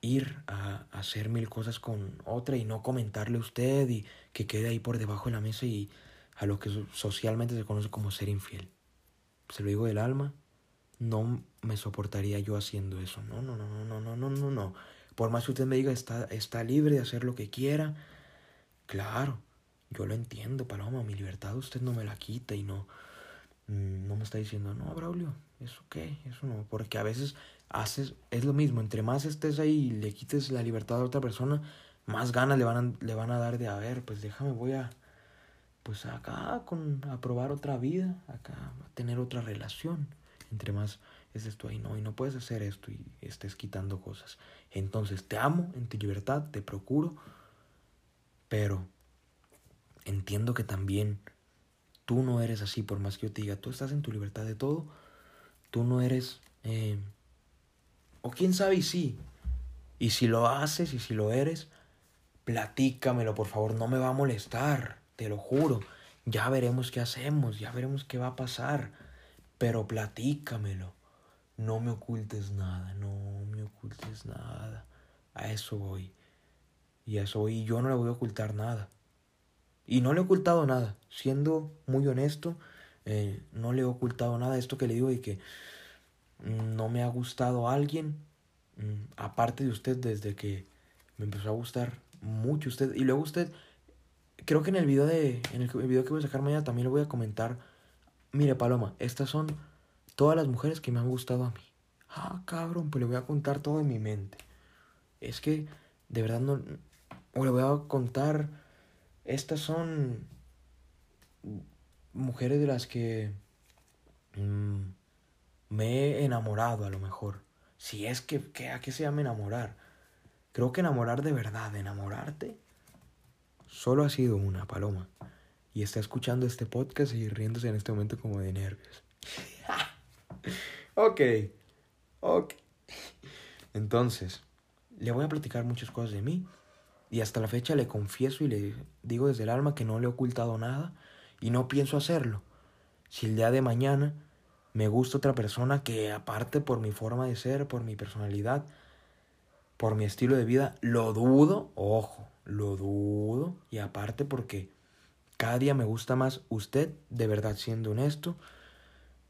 ir a, hacer mil cosas con otra y no comentarle a usted y que quede ahí por debajo de la mesa y a lo que socialmente se conoce como ser infiel. Se lo digo del alma no me soportaría yo haciendo eso. No, no, no, no, no, no, no, no. Por más que usted me diga, está, está libre de hacer lo que quiera. Claro, yo lo entiendo, Paloma, mi libertad usted no me la quita y no, mm, no me está diciendo, no, Braulio, eso qué, eso no, porque a veces haces, es lo mismo, entre más estés ahí y le quites la libertad a otra persona, más ganas le van a, le van a dar de, a ver, pues déjame, voy a, pues acá con, a probar otra vida, acá a tener otra relación, entre más es tú ahí, no, y no puedes hacer esto y estés quitando cosas. Entonces te amo en tu libertad, te procuro, pero entiendo que también tú no eres así, por más que yo te diga, tú estás en tu libertad de todo, tú no eres, eh, o quién sabe y sí, y si lo haces y si lo eres, platícamelo, por favor, no me va a molestar, te lo juro, ya veremos qué hacemos, ya veremos qué va a pasar, pero platícamelo, no me ocultes nada, no me ocultes nada, a eso voy, y a eso voy, y yo no le voy a ocultar nada. Y no le he ocultado nada, siendo muy honesto, eh, no le he ocultado nada. Esto que le digo y que mm, no me ha gustado alguien, mm, aparte de usted, desde que me empezó a gustar mucho usted. Y luego usted, creo que en el video, de, en el video que voy a sacar mañana también le voy a comentar, mire Paloma, estas son todas las mujeres que me han gustado a mí. Ah, cabrón, pues le voy a contar todo en mi mente. Es que, de verdad, no... O le voy a contar estas son mujeres de las que mm, me he enamorado a lo mejor. Si es que, ¿a qué se llama enamorar? Creo que enamorar de verdad, enamorarte, solo ha sido una paloma. Y está escuchando este podcast y riéndose en este momento como de nervios. ok, ok. Entonces, le voy a platicar muchas cosas de mí y hasta la fecha le confieso y le digo desde el alma que no le he ocultado nada y no pienso hacerlo. Si el día de mañana me gusta otra persona que aparte por mi forma de ser, por mi personalidad, por mi estilo de vida, lo dudo, ojo, lo dudo y aparte porque cada día me gusta más usted, de verdad siendo honesto,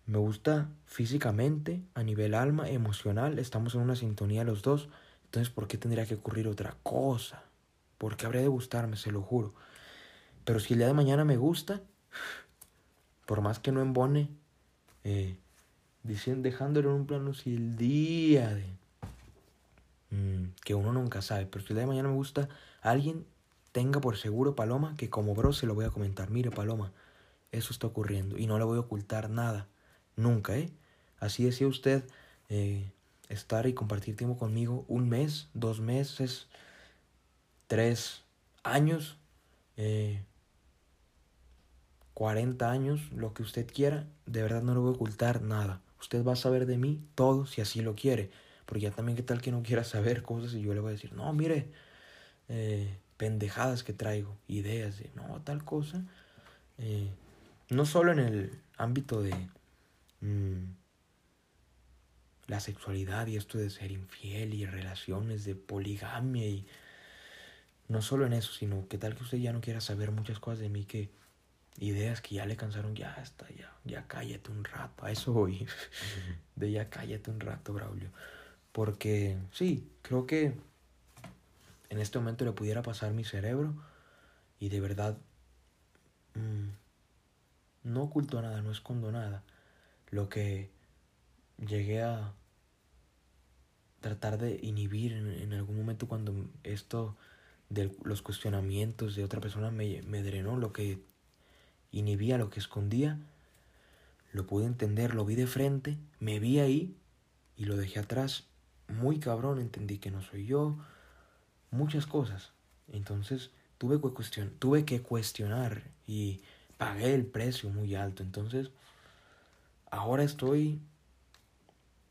me gusta físicamente, a nivel alma, emocional, estamos en una sintonía los dos, entonces ¿por qué tendría que ocurrir otra cosa? Porque habría de gustarme, se lo juro. Pero si el día de mañana me gusta, por más que no embone, eh, dejándolo en un plano, si el día de... Mm, que uno nunca sabe, pero si el día de mañana me gusta, alguien tenga por seguro, Paloma, que como bro se lo voy a comentar. Mire, Paloma, eso está ocurriendo y no le voy a ocultar nada. Nunca, ¿eh? Así decía usted, eh, estar y compartir tiempo conmigo un mes, dos meses, tres años, eh, 40 años, lo que usted quiera, de verdad no le voy a ocultar nada. Usted va a saber de mí todo si así lo quiere. Porque ya también qué tal que no quiera saber cosas y yo le voy a decir, no, mire, eh, pendejadas que traigo, ideas de, no, tal cosa. Eh, no solo en el ámbito de mm, la sexualidad y esto de ser infiel y relaciones de poligamia y no solo en eso, sino que tal que usted ya no quiera saber muchas cosas de mí que ideas que ya le cansaron, ya está, ya, ya cállate un rato, a eso voy, de ya cállate un rato, Braulio. Porque sí, creo que en este momento le pudiera pasar mi cerebro y de verdad mm, no oculto nada, no escondo nada. Lo que llegué a tratar de inhibir en algún momento cuando esto de los cuestionamientos de otra persona me, me drenó, lo que inhibía, lo que escondía, lo pude entender, lo vi de frente, me vi ahí y lo dejé atrás. Muy cabrón, entendí que no soy yo, muchas cosas. Entonces tuve que, cuestion tuve que cuestionar y pagué el precio muy alto. Entonces, ahora estoy...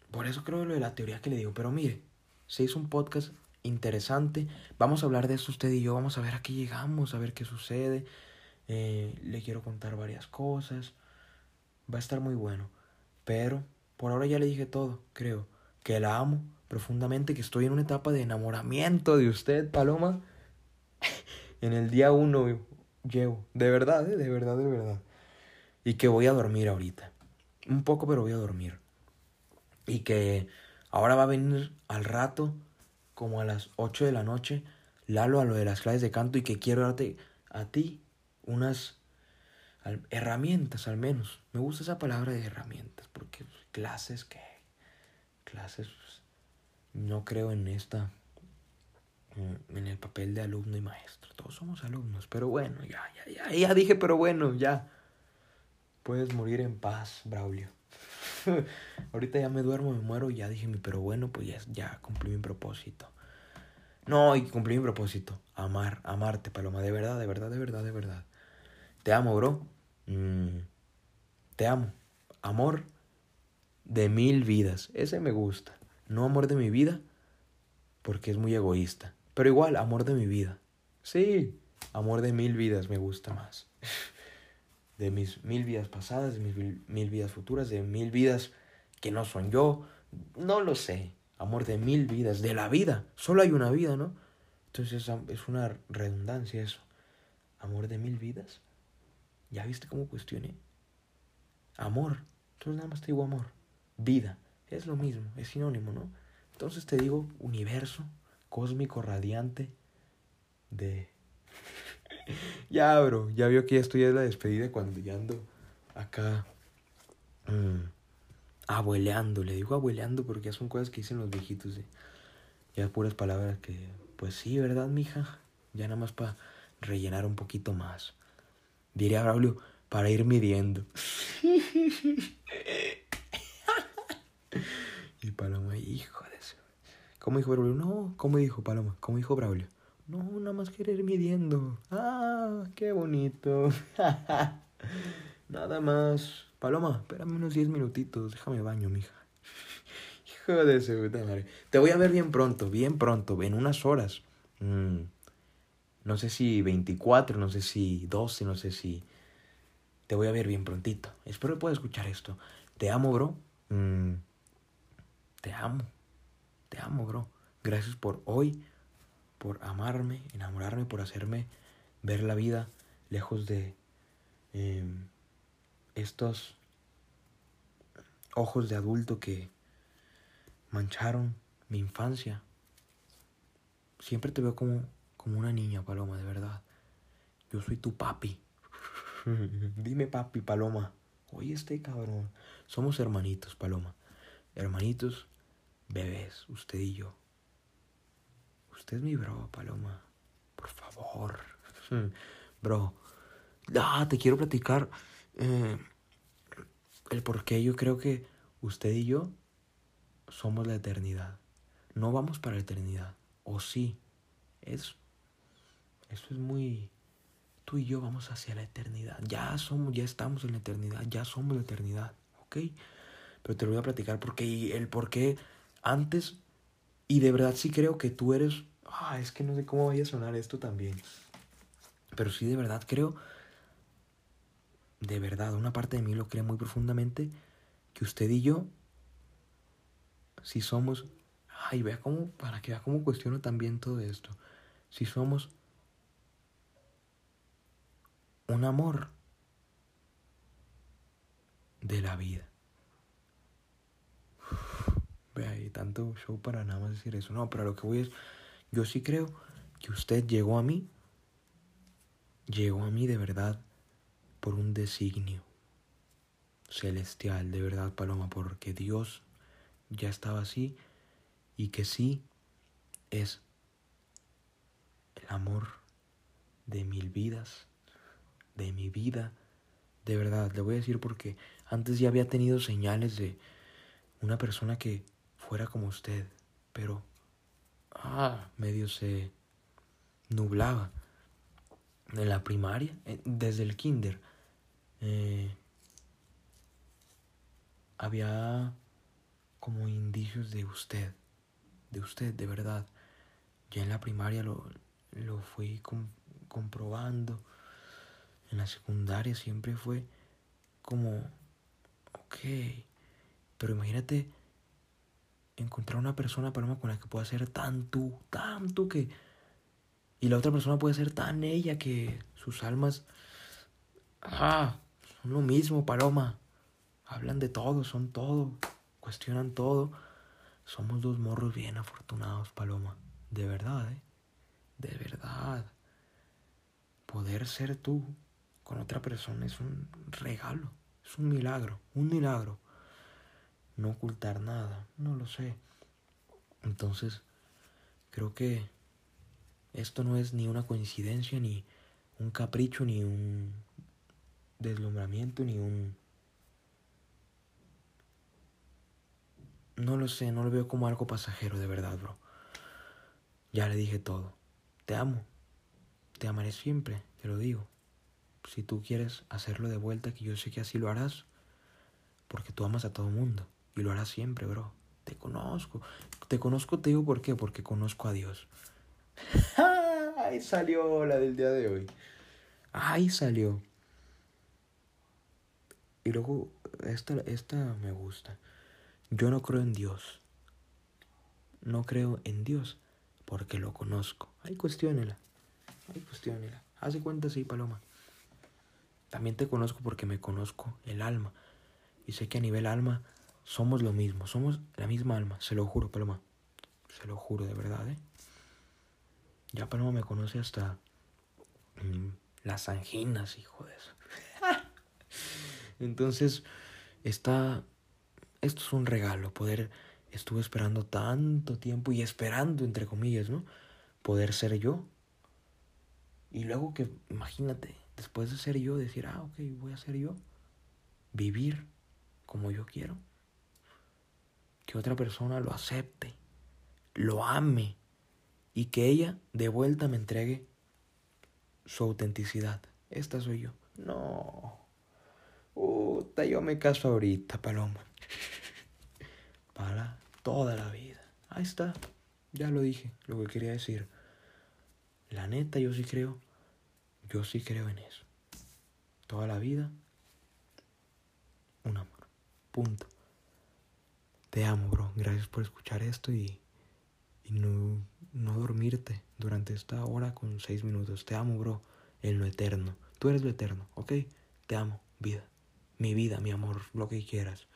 Por eso creo lo de la teoría que le digo. Pero mire, se hizo un podcast interesante. Vamos a hablar de eso usted y yo, vamos a ver a qué llegamos, a ver qué sucede. Eh, le quiero contar varias cosas. Va a estar muy bueno. Pero por ahora ya le dije todo, creo. Que la amo profundamente, que estoy en una etapa de enamoramiento de usted, Paloma. en el día uno llevo. De verdad, ¿eh? de verdad, de verdad. Y que voy a dormir ahorita. Un poco, pero voy a dormir. Y que ahora va a venir al rato como a las 8 de la noche, Lalo a lo de las clases de canto y que quiero darte a ti unas herramientas al menos. Me gusta esa palabra de herramientas, porque clases que... Clases... Pues, no creo en esta... En el papel de alumno y maestro. Todos somos alumnos, pero bueno, ya, ya, ya, ya dije, pero bueno, ya. Puedes morir en paz, Braulio. Ahorita ya me duermo, me muero y ya dije, pero bueno, pues ya, ya cumplí mi propósito. No, y cumplí mi propósito. Amar, amarte, Paloma. De verdad, de verdad, de verdad, de verdad. Te amo, bro. Mm, te amo. Amor de mil vidas. Ese me gusta. No amor de mi vida, porque es muy egoísta. Pero igual, amor de mi vida. Sí, amor de mil vidas me gusta más. De mis mil vidas pasadas, de mis mil vidas futuras, de mil vidas que no son yo. No lo sé. Amor de mil vidas, de la vida. Solo hay una vida, ¿no? Entonces es una redundancia eso. Amor de mil vidas. ¿Ya viste cómo cuestioné? Amor. Entonces nada más te digo amor. Vida. Es lo mismo, es sinónimo, ¿no? Entonces te digo universo, cósmico, radiante, de... ya, bro, ya vio que ya estoy en la despedida cuando ya ando acá mmm, abueleando. Le digo abueleando porque ya son cosas que dicen los viejitos. ¿eh? Ya puras palabras que, pues sí, ¿verdad, mija? Ya nada más para rellenar un poquito más diría Braulio, para ir midiendo. y Paloma, hijo de eso. ¿Cómo dijo Braulio? No, ¿cómo dijo Paloma? ¿Cómo dijo Braulio? No, nada más querer midiendo. Ah, qué bonito. nada más. Paloma, espérame unos 10 minutitos, déjame baño, mija. Hijo de su puta madre. Te voy a ver bien pronto, bien pronto, en unas horas. Mm no sé si 24, no sé si 12, no sé si... Te voy a ver bien prontito. Espero que puedas escuchar esto. Te amo, bro. Mm, te amo. Te amo, bro. Gracias por hoy, por amarme, enamorarme, por hacerme ver la vida lejos de em, estos ojos de adulto que mancharon mi infancia. Siempre te veo como como una niña, Paloma, de verdad. Yo soy tu papi. Dime papi, Paloma. Oye, este cabrón. Somos hermanitos, Paloma. Hermanitos, bebés, usted y yo. Usted es mi bro, Paloma. Por favor. bro. Ah, te quiero platicar eh, el por qué yo creo que usted y yo somos la eternidad. No vamos para la eternidad. O sí. Es esto es muy... Tú y yo vamos hacia la eternidad. Ya somos, ya estamos en la eternidad, ya somos la eternidad, ¿ok? Pero te lo voy a platicar porque el por qué antes, y de verdad sí creo que tú eres... Ah, es que no sé cómo vaya a sonar esto también. Pero sí de verdad creo, de verdad, una parte de mí lo cree muy profundamente, que usted y yo, si somos, ay, vea cómo, para que vea cómo cuestiono también todo esto, si somos un amor de la vida. Ve ahí, tanto show para nada más decir eso. No, pero lo que voy es, yo sí creo que usted llegó a mí, llegó a mí de verdad por un designio celestial, de verdad, Paloma, porque Dios ya estaba así y que sí es el amor de mil vidas de mi vida. De verdad, le voy a decir porque antes ya había tenido señales de una persona que fuera como usted, pero ah, medio se nublaba. En la primaria, eh, desde el kinder, eh, había como indicios de usted, de usted, de verdad. Ya en la primaria lo, lo fui comprobando en la secundaria siempre fue como, ok, pero imagínate encontrar una persona, Paloma, con la que pueda ser tan tú, tan tú que... Y la otra persona puede ser tan ella que sus almas... Ah, son lo mismo, Paloma. Hablan de todo, son todo, cuestionan todo. Somos dos morros bien afortunados, Paloma. De verdad, ¿eh? De verdad. Poder ser tú con otra persona es un regalo, es un milagro, un milagro. No ocultar nada, no lo sé. Entonces, creo que esto no es ni una coincidencia, ni un capricho, ni un deslumbramiento, ni un... No lo sé, no lo veo como algo pasajero, de verdad, bro. Ya le dije todo. Te amo. Te amaré siempre, te lo digo. Si tú quieres hacerlo de vuelta, que yo sé que así lo harás, porque tú amas a todo mundo y lo harás siempre, bro. Te conozco. Te conozco, te digo por qué, porque conozco a Dios. Ahí salió la del día de hoy. Ahí salió. Y luego, esta, esta me gusta. Yo no creo en Dios. No creo en Dios porque lo conozco. Ahí cuestiónela. Ahí cuestiónela. Hace cuenta, sí, Paloma. También te conozco porque me conozco el alma. Y sé que a nivel alma somos lo mismo. Somos la misma alma. Se lo juro, Paloma. Se lo juro, de verdad, ¿eh? Ya Paloma me conoce hasta mm, las anginas, hijo de eso. Entonces, está... Esto es un regalo, poder estuve esperando tanto tiempo y esperando, entre comillas, ¿no? Poder ser yo. Y luego que, imagínate, después de ser yo, decir, ah, ok, voy a ser yo. Vivir como yo quiero. Que otra persona lo acepte, lo ame y que ella de vuelta me entregue su autenticidad. Esta soy yo. No. Puta, yo me caso ahorita, paloma. Para toda la vida. Ahí está. Ya lo dije, lo que quería decir. La neta, yo sí creo. Yo sí creo en eso. Toda la vida. Un amor. Punto. Te amo, bro. Gracias por escuchar esto y, y no, no dormirte durante esta hora con seis minutos. Te amo, bro. En lo eterno. Tú eres lo eterno, ¿ok? Te amo, vida. Mi vida, mi amor, lo que quieras.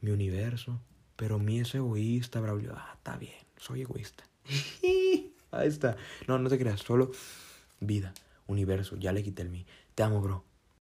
Mi universo, pero mi es egoísta, Braulio. Ah, está bien, soy egoísta. Ahí está. No, no te creas, solo vida, universo. Ya le quité el mí. Te amo, bro.